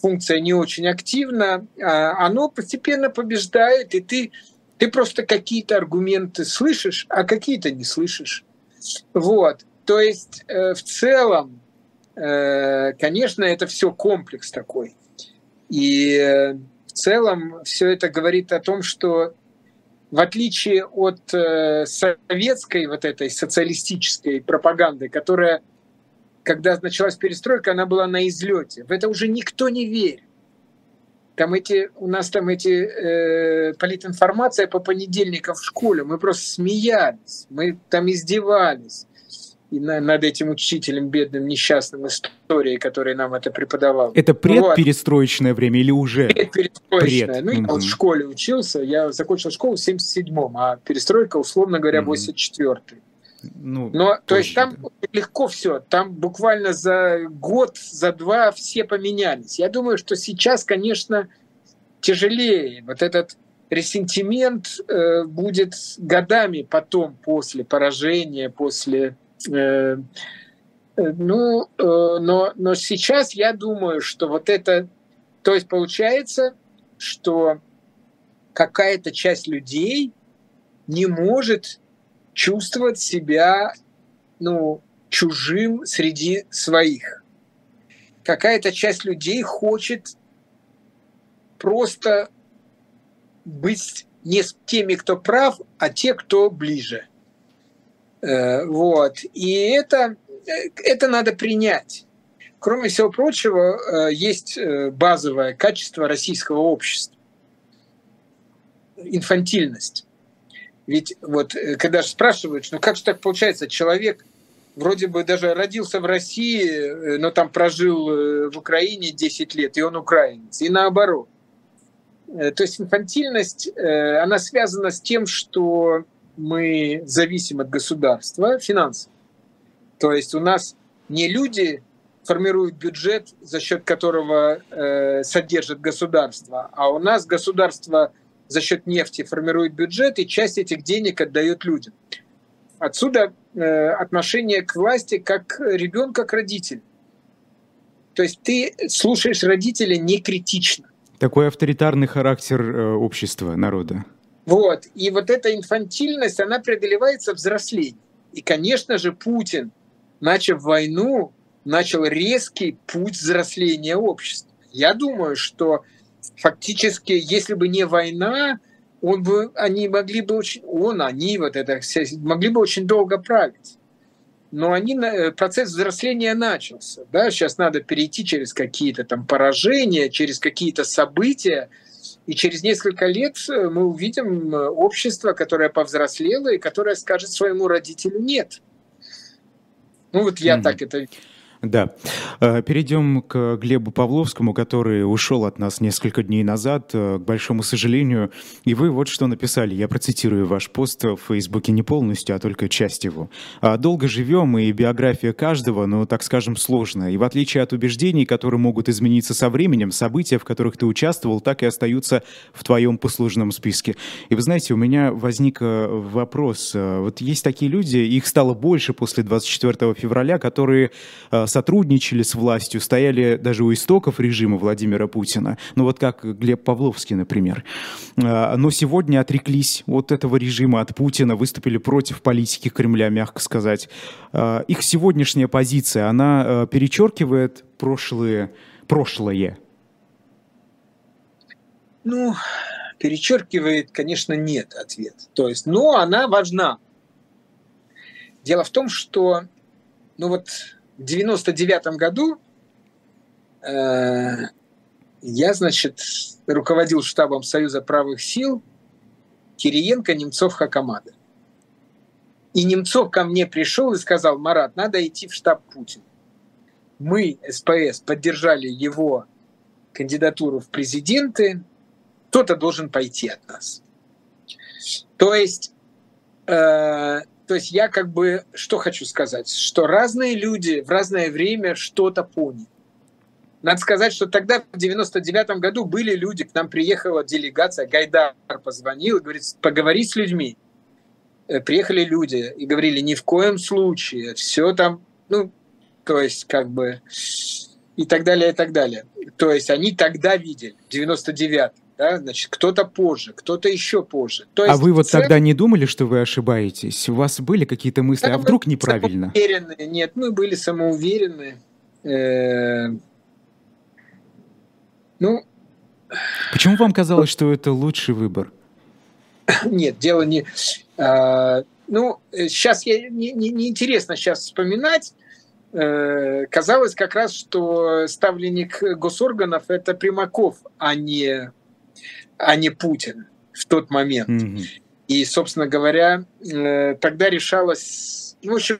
C: функция не очень активна, а оно постепенно побеждает, и ты, ты просто какие-то аргументы слышишь, а какие-то не слышишь. Вот. То есть э, в целом, э, конечно, это все комплекс такой. И э, в целом все это говорит о том, что в отличие от советской вот этой социалистической пропаганды, которая когда началась перестройка, она была на излете. В это уже никто не верит. Там эти, у нас там эти э, политинформация по понедельникам в школе. Мы просто смеялись, мы там издевались и на, над этим учителем бедным несчастным истории, который нам это преподавал.
B: Это предперестроечное вот. время или уже?
C: Предперестроечное. Пред. Ну, я угу. вот в школе учился, я закончил школу в 77-м, а перестройка, условно говоря, угу. 84-й. Ну, Но, то есть там да. легко все, там буквально за год, за два все поменялись. Я думаю, что сейчас, конечно, тяжелее. Вот этот ресентимент э, будет годами потом, после поражения, после... Э, э, ну, э, но, но сейчас я думаю, что вот это... То есть получается, что какая-то часть людей не может чувствовать себя ну, чужим среди своих. Какая-то часть людей хочет просто быть не с теми, кто прав, а те, кто ближе. Э, вот. И это, это надо принять. Кроме всего прочего, э, есть э, базовое качество российского общества. Инфантильность. Ведь вот когда же спрашивают, ну как же так получается, человек вроде бы даже родился в России, но там прожил в Украине 10 лет, и он украинец, и наоборот. То есть инфантильность, она связана с тем, что мы зависим от государства финансово. То есть у нас не люди формируют бюджет, за счет которого э, содержит государство, а у нас государство за счет нефти формирует бюджет и часть этих денег отдает людям. Отсюда э, отношение к власти как ребенка к родителю. То есть ты слушаешь родителя не критично.
B: Такой авторитарный характер э, общества, народа.
C: Вот. И вот эта инфантильность, она преодолевается взрослением. И, конечно же, Путин, начав войну, начал резкий путь взросления общества. Я думаю, что фактически, если бы не война, он бы, они могли бы очень, он, они, вот это, могли бы очень долго править. Но они, процесс взросления начался. Да? Сейчас надо перейти через какие-то там поражения, через какие-то события, и через несколько лет э, мы увидим э, общество, которое повзрослело и которое скажет своему родителю «нет». Ну вот я mm-hmm. так это
B: да. Э, перейдем к Глебу Павловскому, который ушел от нас несколько дней назад, э, к большому сожалению. И вы вот что написали. Я процитирую ваш пост в Фейсбуке не полностью, а только часть его. «А «Долго живем, и биография каждого, ну, так скажем, сложная. И в отличие от убеждений, которые могут измениться со временем, события, в которых ты участвовал, так и остаются в твоем послужном списке». И вы знаете, у меня возник э, вопрос. Вот есть такие люди, их стало больше после 24 февраля, которые сотрудничали с властью, стояли даже у истоков режима Владимира Путина. Ну вот как Глеб Павловский, например. А, но сегодня отреклись от этого режима, от Путина, выступили против политики Кремля, мягко сказать. А, их сегодняшняя позиция, она а, перечеркивает прошлые, прошлое?
C: Ну, перечеркивает, конечно, нет ответ. То есть, но она важна. Дело в том, что ну вот 99 году э, я, значит, руководил штабом Союза правых сил Кириенко, Немцов, Хакамада. И Немцов ко мне пришел и сказал, Марат, надо идти в штаб Путина. Мы, СПС, поддержали его кандидатуру в президенты, кто-то должен пойти от нас. То есть э, то есть я как бы что хочу сказать, что разные люди в разное время что-то поняли. Надо сказать, что тогда, в 99 году, были люди, к нам приехала делегация, Гайдар позвонил и говорит, поговори с людьми. Э, приехали люди и говорили, ни в коем случае, все там, ну, то есть как бы и так далее, и так далее. То есть они тогда видели, в 99 да, значит, кто-то позже, кто-то еще позже. То
B: а есть, а вы вот цель... тогда не думали, что вы ошибаетесь? У вас были какие-то мысли, да, а вдруг неправильно?
C: Самоуверенные. Нет, мы были самоуверены. Э, ну...
B: Почему вам казалось, что это лучший выбор?
C: Нет, дело не... А, ну, сейчас я не, не, не интересно сейчас вспоминать, э, казалось как раз, что ставленник госорганов – это Примаков, а не а не Путин в тот момент. Mm-hmm. И, собственно говоря, э, тогда решалось... Ну, в общем,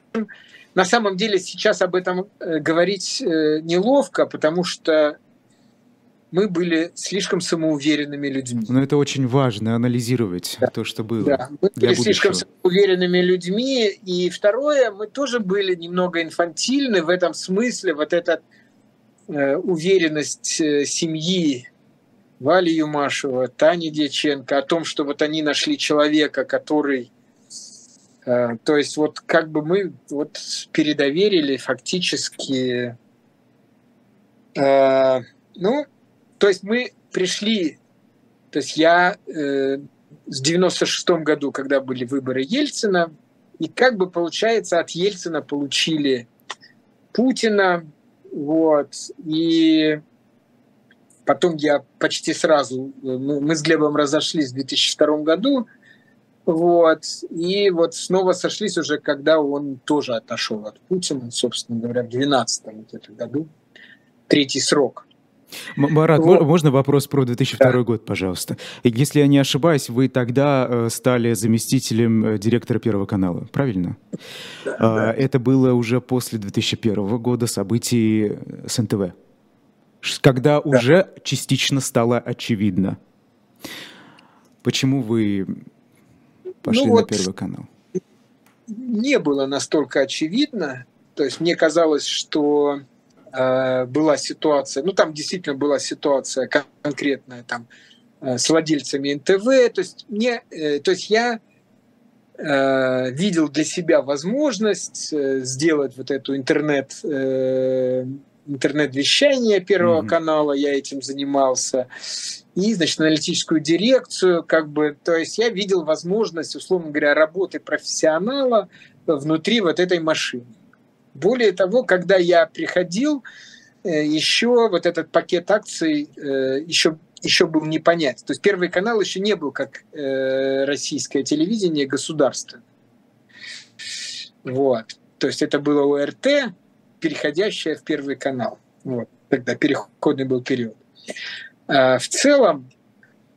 C: на самом деле сейчас об этом э, говорить э, неловко, потому что мы были слишком самоуверенными людьми.
B: Но это очень важно, анализировать да. то, что было. Да,
C: мы были будущего. слишком самоуверенными людьми. И второе, мы тоже были немного инфантильны в этом смысле. Вот эта э, уверенность э, семьи Вали Юмашева, Тани Дьяченко, о том, что вот они нашли человека, который... Э, то есть вот как бы мы вот передоверили фактически... Э, ну, то есть мы пришли... То есть я э, в 96 году, когда были выборы Ельцина, и как бы получается от Ельцина получили Путина, вот, и потом я почти сразу, мы с Глебом разошлись в 2002 году, вот, и вот снова сошлись уже, когда он тоже отошел от Путина, собственно говоря, в 2012 вот году, третий срок.
B: Марат, вот. можно вопрос про 2002 да. год, пожалуйста? Если я не ошибаюсь, вы тогда э, стали заместителем э, директора Первого канала, правильно? Да, а, да. Это было уже после 2001 года событий с НТВ, когда да. уже частично стало очевидно. Почему вы пошли ну, на вот Первый канал?
C: Не было настолько очевидно. То есть мне казалось, что Э, была ситуация, ну там действительно была ситуация конкретная там э, с владельцами НТВ, то есть мне, э, то есть я видел для себя возможность сделать вот эту интернет интернет-вещание Первого mm-hmm. канала, я этим занимался, и, значит, аналитическую дирекцию, как бы, то есть я видел возможность, условно говоря, работы профессионала внутри вот этой машины. Более того, когда я приходил, э, еще вот этот пакет акций э, еще еще был не понять. То есть Первый канал еще не был как э, российское телевидение государство. Вот. То есть это было ОРТ, переходящее в Первый канал. Вот. Тогда переходный был период. А, в целом,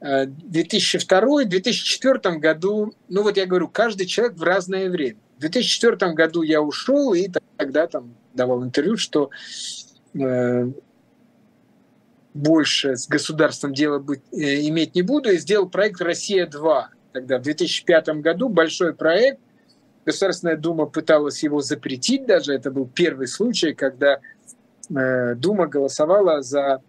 C: в 2002-2004 году, ну вот я говорю, каждый человек в разное время. В 2004 году я ушел и тогда там давал интервью, что э, больше с государством дела быть, э, иметь не буду, и сделал проект «Россия-2». Тогда в 2005 году большой проект, Государственная Дума пыталась его запретить даже, это был первый случай, когда э, Дума голосовала за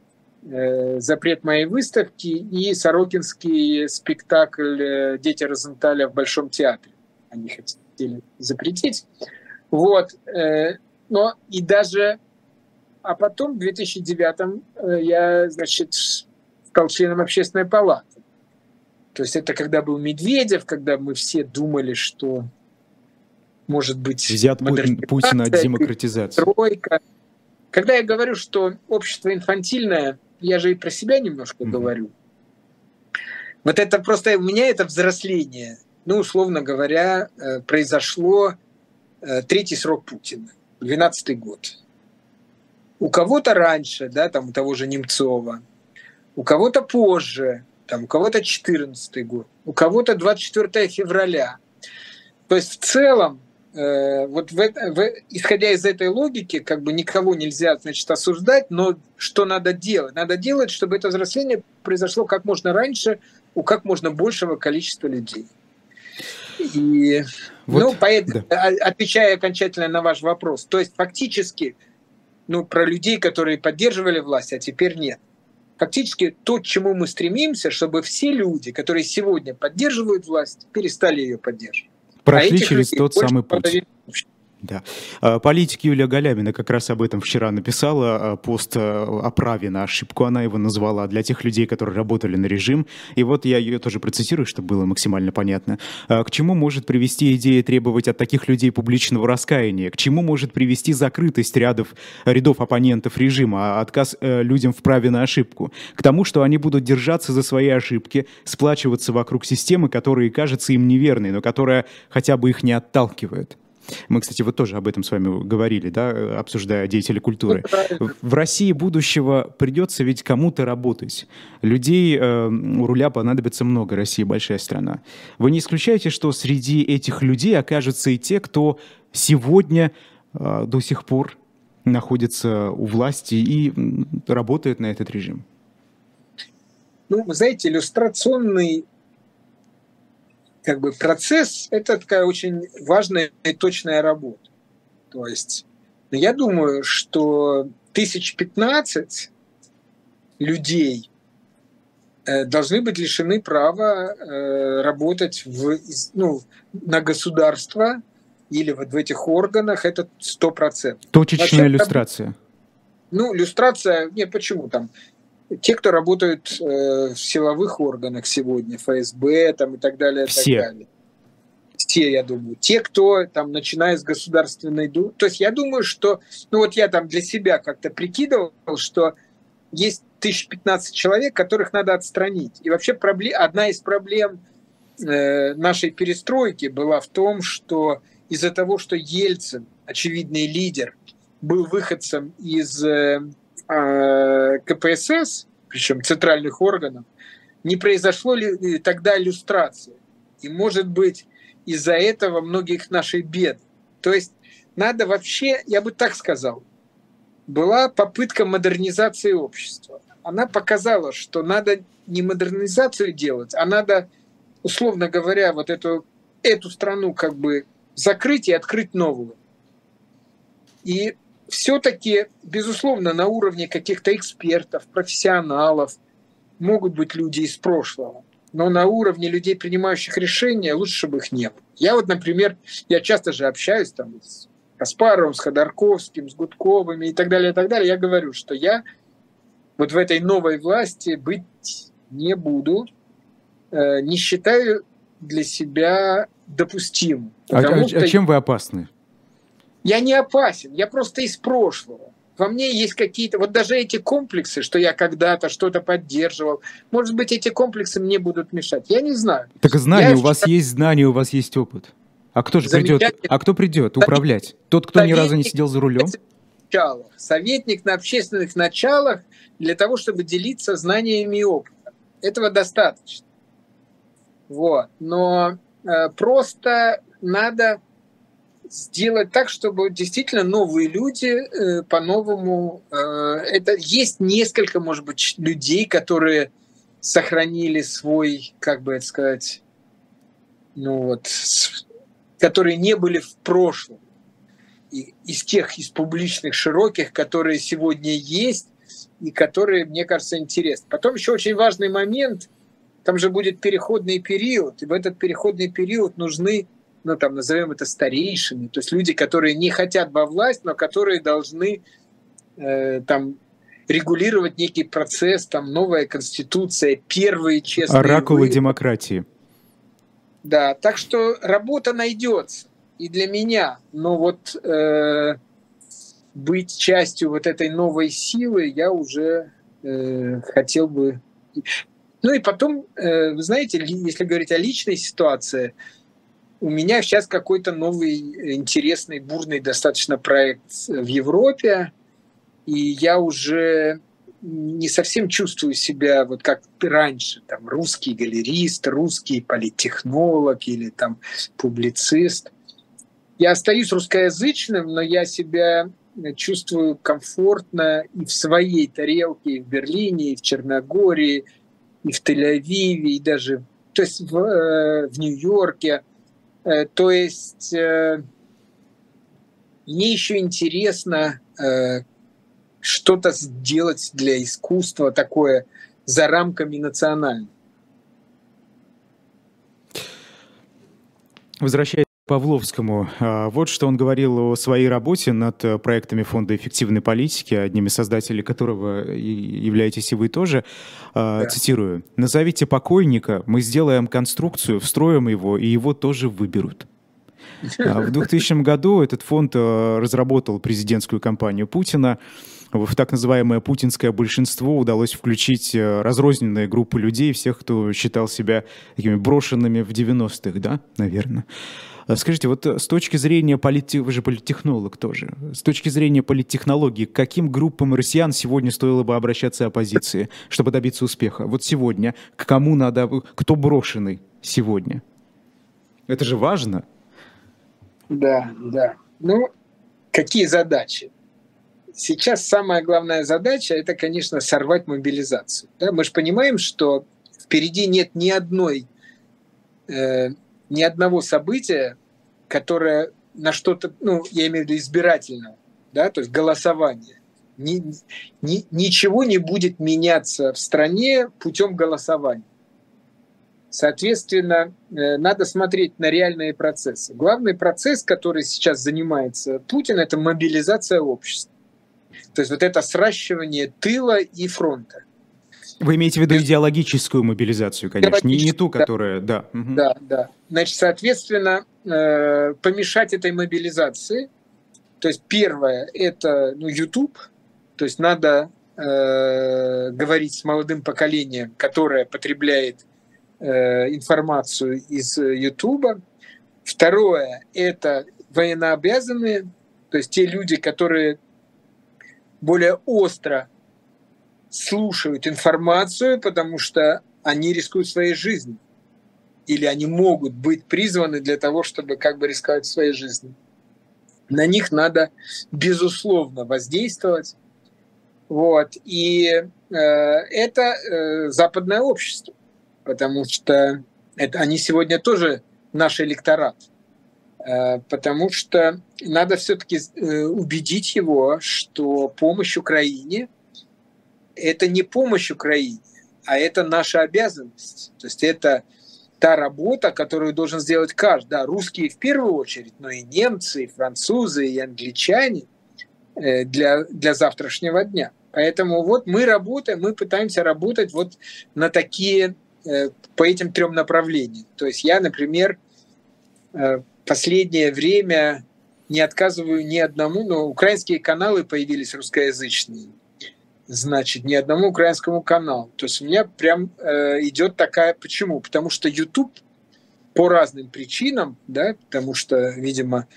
C: э, запрет моей выставки и Сорокинский спектакль э, «Дети Розенталя» в Большом театре. Они хотели запретить. Вот. Э, но и даже... А потом в 2009 э, я, значит, стал членом общественной палаты. То есть это когда был Медведев, когда мы все думали, что может быть...
B: Взят Путина от демократизации.
C: Тройка. Когда я говорю, что общество инфантильное, я же и про себя немножко mm-hmm. говорю. Вот это просто у меня это взросление ну, условно говоря, э, произошло э, третий срок Путина, 12 год. У кого-то раньше, да, там у того же Немцова, у кого-то позже, там, у кого-то 14 год, у кого-то 24 февраля. То есть в целом, вот в, в, исходя из этой логики, как бы никого нельзя, значит, осуждать, но что надо делать? Надо делать, чтобы это взросление произошло как можно раньше у как можно большего количества людей. И, вот, ну, поэтому, да. отвечая окончательно на ваш вопрос, то есть фактически, ну, про людей, которые поддерживали власть, а теперь нет. Фактически то, к чему мы стремимся, чтобы все люди, которые сегодня поддерживают власть, перестали ее поддерживать.
B: Прошли а через тот самый путь. Да. А, политик Юлия Галямина как раз об этом вчера написала а, пост а, о праве на ошибку, она его назвала, для тех людей, которые работали на режим. И вот я ее тоже процитирую, чтобы было максимально понятно. К чему может привести идея требовать от таких людей публичного раскаяния? К чему может привести закрытость рядов, рядов оппонентов режима, отказ э, людям в праве на ошибку? К тому, что они будут держаться за свои ошибки, сплачиваться вокруг системы, которая кажется им неверной, но которая хотя бы их не отталкивает. Мы, кстати, вот тоже об этом с вами говорили, да, обсуждая деятелей культуры. В России будущего придется ведь кому-то работать. Людей э, у руля понадобится много, Россия большая страна. Вы не исключаете, что среди этих людей окажутся и те, кто сегодня э, до сих пор находится у власти и работает на этот режим?
C: Ну, вы знаете, иллюстрационный как бы процесс – это такая очень важная и точная работа. То есть ну, я думаю, что тысяч пятнадцать людей э, должны быть лишены права э, работать в, ну, на государство или вот в этих органах, это сто процентов.
B: Точечная Вообще, иллюстрация.
C: Ну, иллюстрация, нет, почему там? Те, кто работают э, в силовых органах сегодня, ФСБ там, и так далее.
B: Все.
C: Так далее. Все, я думаю. Те, кто там, начиная с государственной думы. То есть я думаю, что, ну вот я там для себя как-то прикидывал, что есть 1015 человек, которых надо отстранить. И вообще проблем, одна из проблем э, нашей перестройки была в том, что из-за того, что Ельцин, очевидный лидер, был выходцем из э, КПСС, причем центральных органов, не произошло ли тогда иллюстрации. И, может быть, из-за этого многих наших бед. То есть надо вообще, я бы так сказал, была попытка модернизации общества. Она показала, что надо не модернизацию делать, а надо, условно говоря, вот эту, эту страну как бы закрыть и открыть новую. И все-таки, безусловно, на уровне каких-то экспертов, профессионалов могут быть люди из прошлого. Но на уровне людей, принимающих решения, лучше, чтобы их не было. Я вот, например, я часто же общаюсь там с Каспаровым, с Ходорковским, с Гудковыми и так далее, и так далее. Я говорю, что я вот в этой новой власти быть не буду, э, не считаю для себя допустимым.
B: А, а, а чем вы опасны?
C: Я не опасен, я просто из прошлого. Во мне есть какие-то, вот даже эти комплексы, что я когда-то что-то поддерживал, может быть, эти комплексы мне будут мешать. Я не знаю.
B: Так знания, я у вас есть знания, у вас есть опыт. А кто же придет? А кто придет управлять? Тот, кто ни разу не сидел за рулем?
C: Советник на общественных началах для того, чтобы делиться знаниями и опытом. Этого достаточно. Вот. Но э, просто надо сделать так, чтобы действительно новые люди э, по-новому... Э, это есть несколько, может быть, людей, которые сохранили свой, как бы это сказать, ну вот, которые не были в прошлом. И, из тех, из публичных, широких, которые сегодня есть, и которые, мне кажется, интересны. Потом еще очень важный момент, там же будет переходный период, и в этот переходный период нужны ну, там, назовем это старейшими, то есть люди, которые не хотят во власть, но которые должны э, там регулировать некий процесс, там, новая конституция, первые честные...
B: Оракулы выборы. демократии.
C: Да, так что работа найдется и для меня, но вот э, быть частью вот этой новой силы я уже э, хотел бы... Ну и потом, э, вы знаете, если говорить о личной ситуации, у меня сейчас какой-то новый интересный, бурный достаточно проект в Европе, и я уже не совсем чувствую себя вот как раньше, там, русский галерист, русский политтехнолог или там публицист. Я остаюсь русскоязычным, но я себя чувствую комфортно и в своей тарелке, и в Берлине, и в Черногории, и в Тель-Авиве, и даже то есть в, э, в Нью-Йорке – то есть э, мне еще интересно э, что-то сделать для искусства такое за рамками национального.
B: Возвращаясь Павловскому, а, вот что он говорил о своей работе над проектами Фонда эффективной политики, одним из создателей которого являетесь и вы тоже. А, да. Цитирую. «Назовите покойника, мы сделаем конструкцию, встроим его, и его тоже выберут». А, в 2000 году этот фонд э, разработал президентскую кампанию Путина. В так называемое путинское большинство удалось включить э, разрозненные группы людей, всех, кто считал себя такими брошенными в 90-х, да, наверное. А скажите, вот э, с точки зрения полит... вы же политтехнолог тоже, с точки зрения политтехнологии, к каким группам россиян сегодня стоило бы обращаться оппозиции, чтобы добиться успеха? Вот сегодня, к кому надо, кто брошенный сегодня? Это же важно.
C: Да, да. Ну, какие задачи? Сейчас самая главная задача – это, конечно, сорвать мобилизацию. Да? Мы же понимаем, что впереди нет ни одной э, ни одного события, которое на что-то, ну, я имею в виду избирательного, да, то есть голосование. Ни, ни, ничего не будет меняться в стране путем голосования. Соответственно, э, надо смотреть на реальные процессы. Главный процесс, который сейчас занимается Путин, это мобилизация общества. То есть вот это сращивание тыла и фронта.
B: Вы имеете в виду идеологическую мобилизацию, конечно, не, не ту, которая, да.
C: Да, угу. да, да. Значит, соответственно, э, помешать этой мобилизации. То есть первое – это ну, YouTube, то есть надо э, говорить с молодым поколением, которое потребляет э, информацию из Ютуба. Второе – это военнообязанные, то есть те люди, которые более остро слушают информацию, потому что они рискуют своей жизнью. Или они могут быть призваны для того, чтобы как бы рисковать своей жизнью. На них надо, безусловно, воздействовать. Вот. И э, это э, западное общество, потому что это, они сегодня тоже наш электорат. Э, потому что надо все-таки э, убедить его, что помощь Украине – это не помощь Украине, а это наша обязанность. То есть это та работа, которую должен сделать каждый. Да, русские в первую очередь, но и немцы, и французы, и англичане э, для, для завтрашнего дня. Поэтому вот мы работаем, мы пытаемся работать вот на такие, по этим трем направлениям. То есть я, например, последнее время не отказываю ни одному, но украинские каналы появились русскоязычные. Значит, ни одному украинскому каналу. То есть у меня прям э, идет такая... Почему? Потому что YouTube по разным причинам, да, потому что, видимо,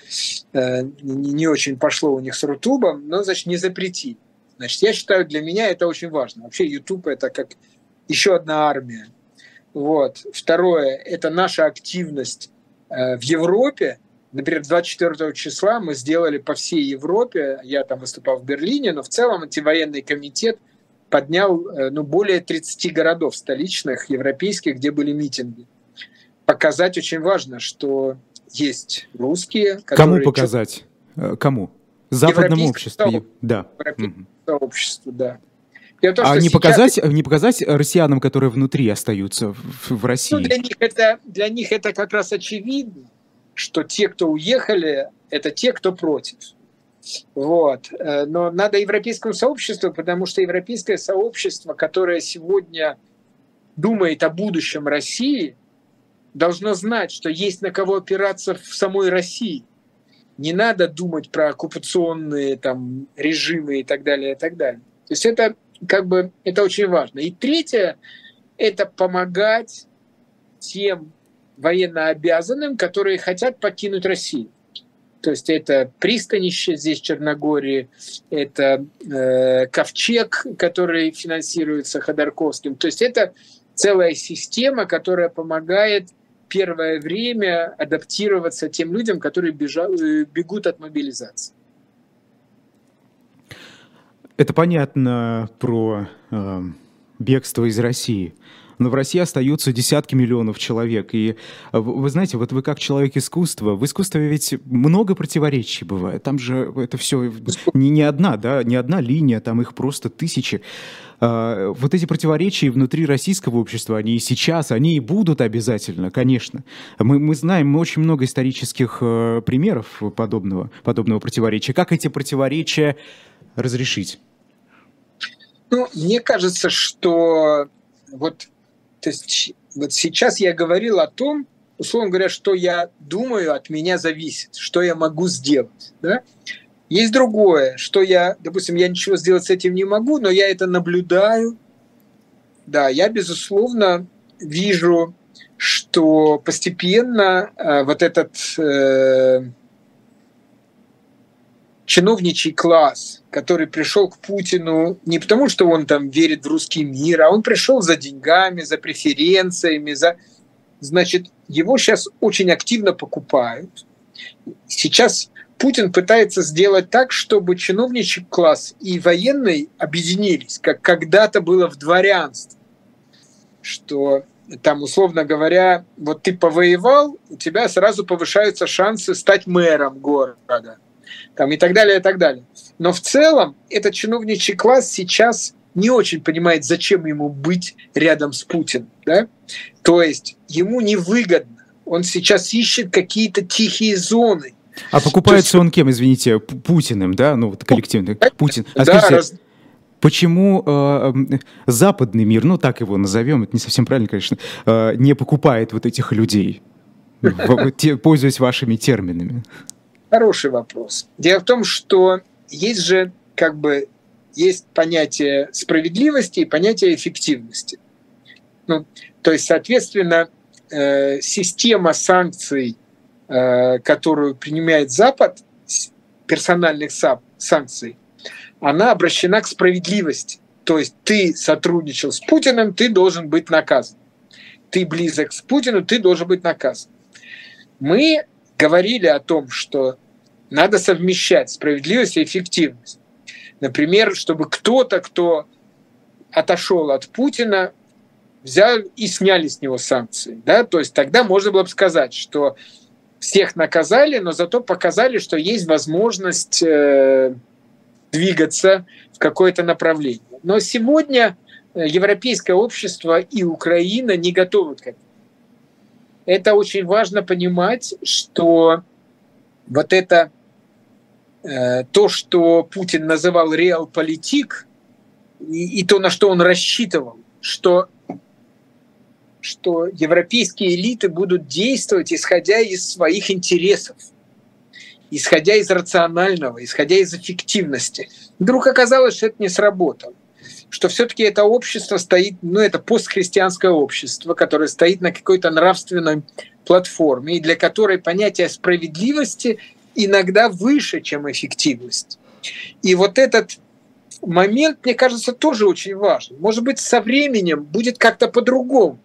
C: э, не очень пошло у них с Рутубом, но, значит, не запрети. Значит, я считаю, для меня это очень важно. Вообще YouTube это как еще одна армия. Вот. Второе – это наша активность в Европе, например, 24 числа мы сделали по всей Европе, я там выступал в Берлине, но в целом антивоенный комитет поднял э, ну, более 30 городов столичных, европейских, где были митинги. Показать очень важно, что есть русские.
B: Кому показать? Э, кому? Западному обществу.
C: Да. Европейскому сообществу, да.
B: Том, а не, сейчас... показать, не показать россиянам, которые внутри остаются в, в России? Ну,
C: для, них это, для них это как раз очевидно, что те, кто уехали, это те, кто против. Вот. Э, но надо европейскому сообществу, потому что европейское сообщество, которое сегодня думает о будущем России, должно знать, что есть на кого опираться в самой России. Не надо думать про оккупационные там, режимы и так далее, и так далее. То есть это как бы это очень важно. И третье – это помогать тем военнообязанным, которые хотят покинуть Россию. То есть это пристанище здесь, в Черногории, это э, ковчег, который финансируется Ходорковским. То есть это целая система, которая помогает первое время адаптироваться тем людям, которые бежал, э, бегут от мобилизации.
B: Это понятно про э, бегство из России. Но в России остаются десятки миллионов человек. И э, вы знаете, вот вы как человек искусства, в искусстве ведь много противоречий бывает. Там же это все не, не одна, да, не одна линия, там их просто тысячи. А, вот эти противоречия внутри российского общества, они и сейчас, они и будут обязательно, конечно. Мы, мы знаем мы очень много исторических э, примеров подобного, подобного противоречия. Как эти противоречия разрешить?
C: Ну, мне кажется, что вот, то есть, вот сейчас я говорил о том, условно говоря, что я думаю, от меня зависит, что я могу сделать. Да? Есть другое, что я, допустим, я ничего сделать с этим не могу, но я это наблюдаю. Да, я, безусловно, вижу, что постепенно э, вот этот э, чиновничий класс, который пришел к Путину не потому, что он там верит в русский мир, а он пришел за деньгами, за преференциями, за... Значит, его сейчас очень активно покупают. Сейчас Путин пытается сделать так, чтобы чиновничий класс и военный объединились, как когда-то было в дворянстве, что там, условно говоря, вот ты повоевал, у тебя сразу повышаются шансы стать мэром города там, и так далее, и так далее. Но в целом этот чиновничий класс сейчас не очень понимает, зачем ему быть рядом с Путиным. Да? То есть ему невыгодно. Он сейчас ищет какие-то тихие зоны.
B: А покупается есть... он кем, извините, Путиным, да? Ну, вот коллективно. Путин. А да, скажите, раз... почему э, западный мир, ну так его назовем, это не совсем правильно, конечно, э, не покупает вот этих людей, пользуясь вашими терминами?
C: Хороший вопрос. Дело в том, что есть же как бы есть понятие справедливости и понятие эффективности. Ну, то есть, соответственно, э, система санкций, э, которую принимает Запад, персональных санкций, она обращена к справедливости. То есть ты сотрудничал с Путиным, ты должен быть наказан. Ты близок с Путину, ты должен быть наказан. Мы говорили о том, что надо совмещать справедливость и эффективность. Например, чтобы кто-то, кто отошел от Путина, взял и сняли с него санкции. Да? То есть тогда можно было бы сказать, что всех наказали, но зато показали, что есть возможность э, двигаться в какое-то направление. Но сегодня э, европейское общество и Украина не готовы к этому. Это очень важно понимать, что вот это э, то, что Путин называл реал-политик, и, и то, на что он рассчитывал, что что европейские элиты будут действовать, исходя из своих интересов, исходя из рационального, исходя из эффективности. Вдруг оказалось, что это не сработало что все-таки это общество стоит, ну, это постхристианское общество, которое стоит на какой-то нравственной платформе, и для которой понятие справедливости иногда выше, чем эффективность. И вот этот момент, мне кажется, тоже очень важен. Может быть, со временем будет как-то по-другому.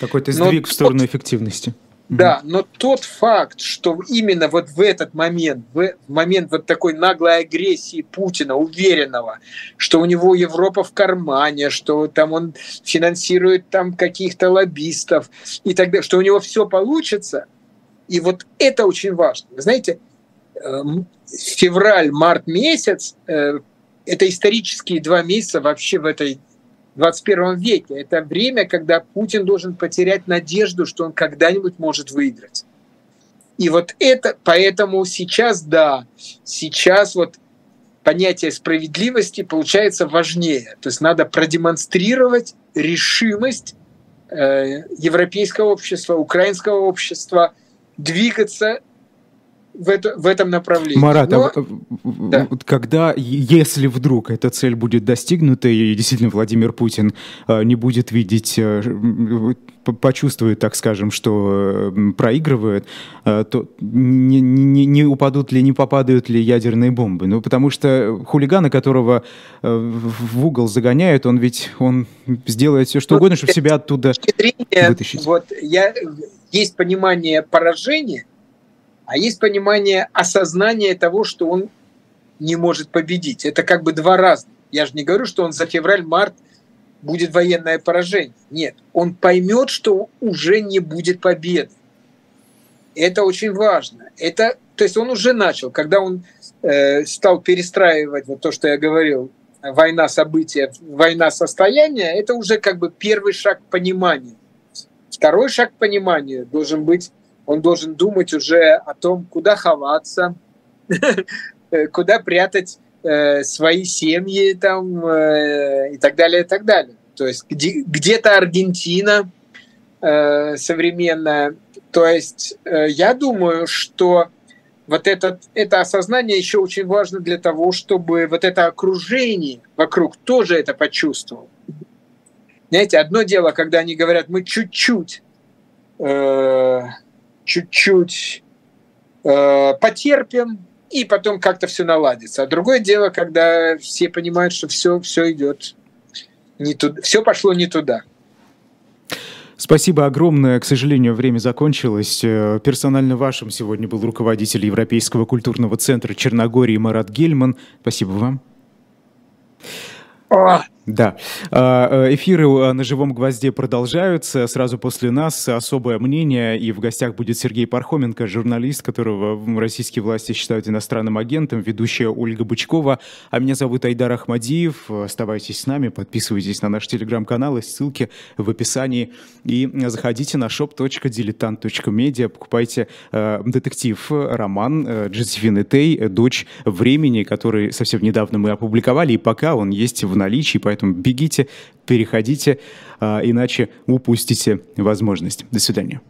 B: Какой-то сдвиг Но в сторону эффективности.
C: Да, но тот факт, что именно вот в этот момент, в момент вот такой наглой агрессии Путина, уверенного, что у него Европа в кармане, что там он финансирует там каких-то лоббистов и так далее, что у него все получится, и вот это очень важно. Вы знаете, эм, февраль-март месяц э, – это исторические два месяца вообще в этой 21 веке. Это время, когда Путин должен потерять надежду, что он когда-нибудь может выиграть. И вот это, поэтому сейчас, да, сейчас вот понятие справедливости получается важнее. То есть надо продемонстрировать решимость э, европейского общества, украинского общества двигаться в, это, в этом направлении.
B: Марат, Но... а, да. когда, если вдруг эта цель будет достигнута, и действительно Владимир Путин а, не будет видеть, а, почувствует, так скажем, что проигрывает, то не, не, не упадут ли, не попадают ли ядерные бомбы? Ну, потому что хулигана, которого в угол загоняют, он ведь он сделает все, что ну, угодно, чтобы себя оттуда
C: зрения, вытащить. Вот я, есть понимание поражения, а есть понимание осознания того, что он не может победить. Это как бы два разных. Я же не говорю, что он за февраль-март будет военное поражение. Нет, он поймет, что уже не будет победы. Это очень важно. Это, то есть он уже начал, когда он э, стал перестраивать вот то, что я говорил, война события, война состояния, это уже как бы первый шаг к пониманию. Второй шаг к пониманию должен быть он должен думать уже о том, куда ховаться, куда прятать э, свои семьи там, э, и так далее, и так далее. То есть где, где-то Аргентина э, современная. То есть я думаю, что вот этот, это осознание еще очень важно для того, чтобы вот это окружение вокруг тоже это почувствовало. Знаете, одно дело, когда они говорят, мы чуть-чуть чуть-чуть э, потерпим, и потом как-то все наладится. А другое дело, когда все понимают, что все, все идет не туда, все пошло не туда.
B: Спасибо огромное. К сожалению, время закончилось. Э, персонально вашим сегодня был руководитель Европейского культурного центра Черногории Марат Гельман. Спасибо вам.
C: О,
B: да. А, э, эфиры э, на «Живом гвозде» продолжаются. Сразу после нас особое мнение. И в гостях будет Сергей Пархоменко, журналист, которого российские власти считают иностранным агентом, ведущая Ольга Бычкова. А меня зовут Айдар Ахмадиев. Оставайтесь с нами, подписывайтесь на наш телеграм-канал, ссылки в описании. И заходите на shop.diletant.media, покупайте э, детектив, роман э, Джозефины Тей, дочь времени, который совсем недавно мы опубликовали, и пока он есть в наличии, бегите, переходите, а, иначе упустите возможность. До свидания.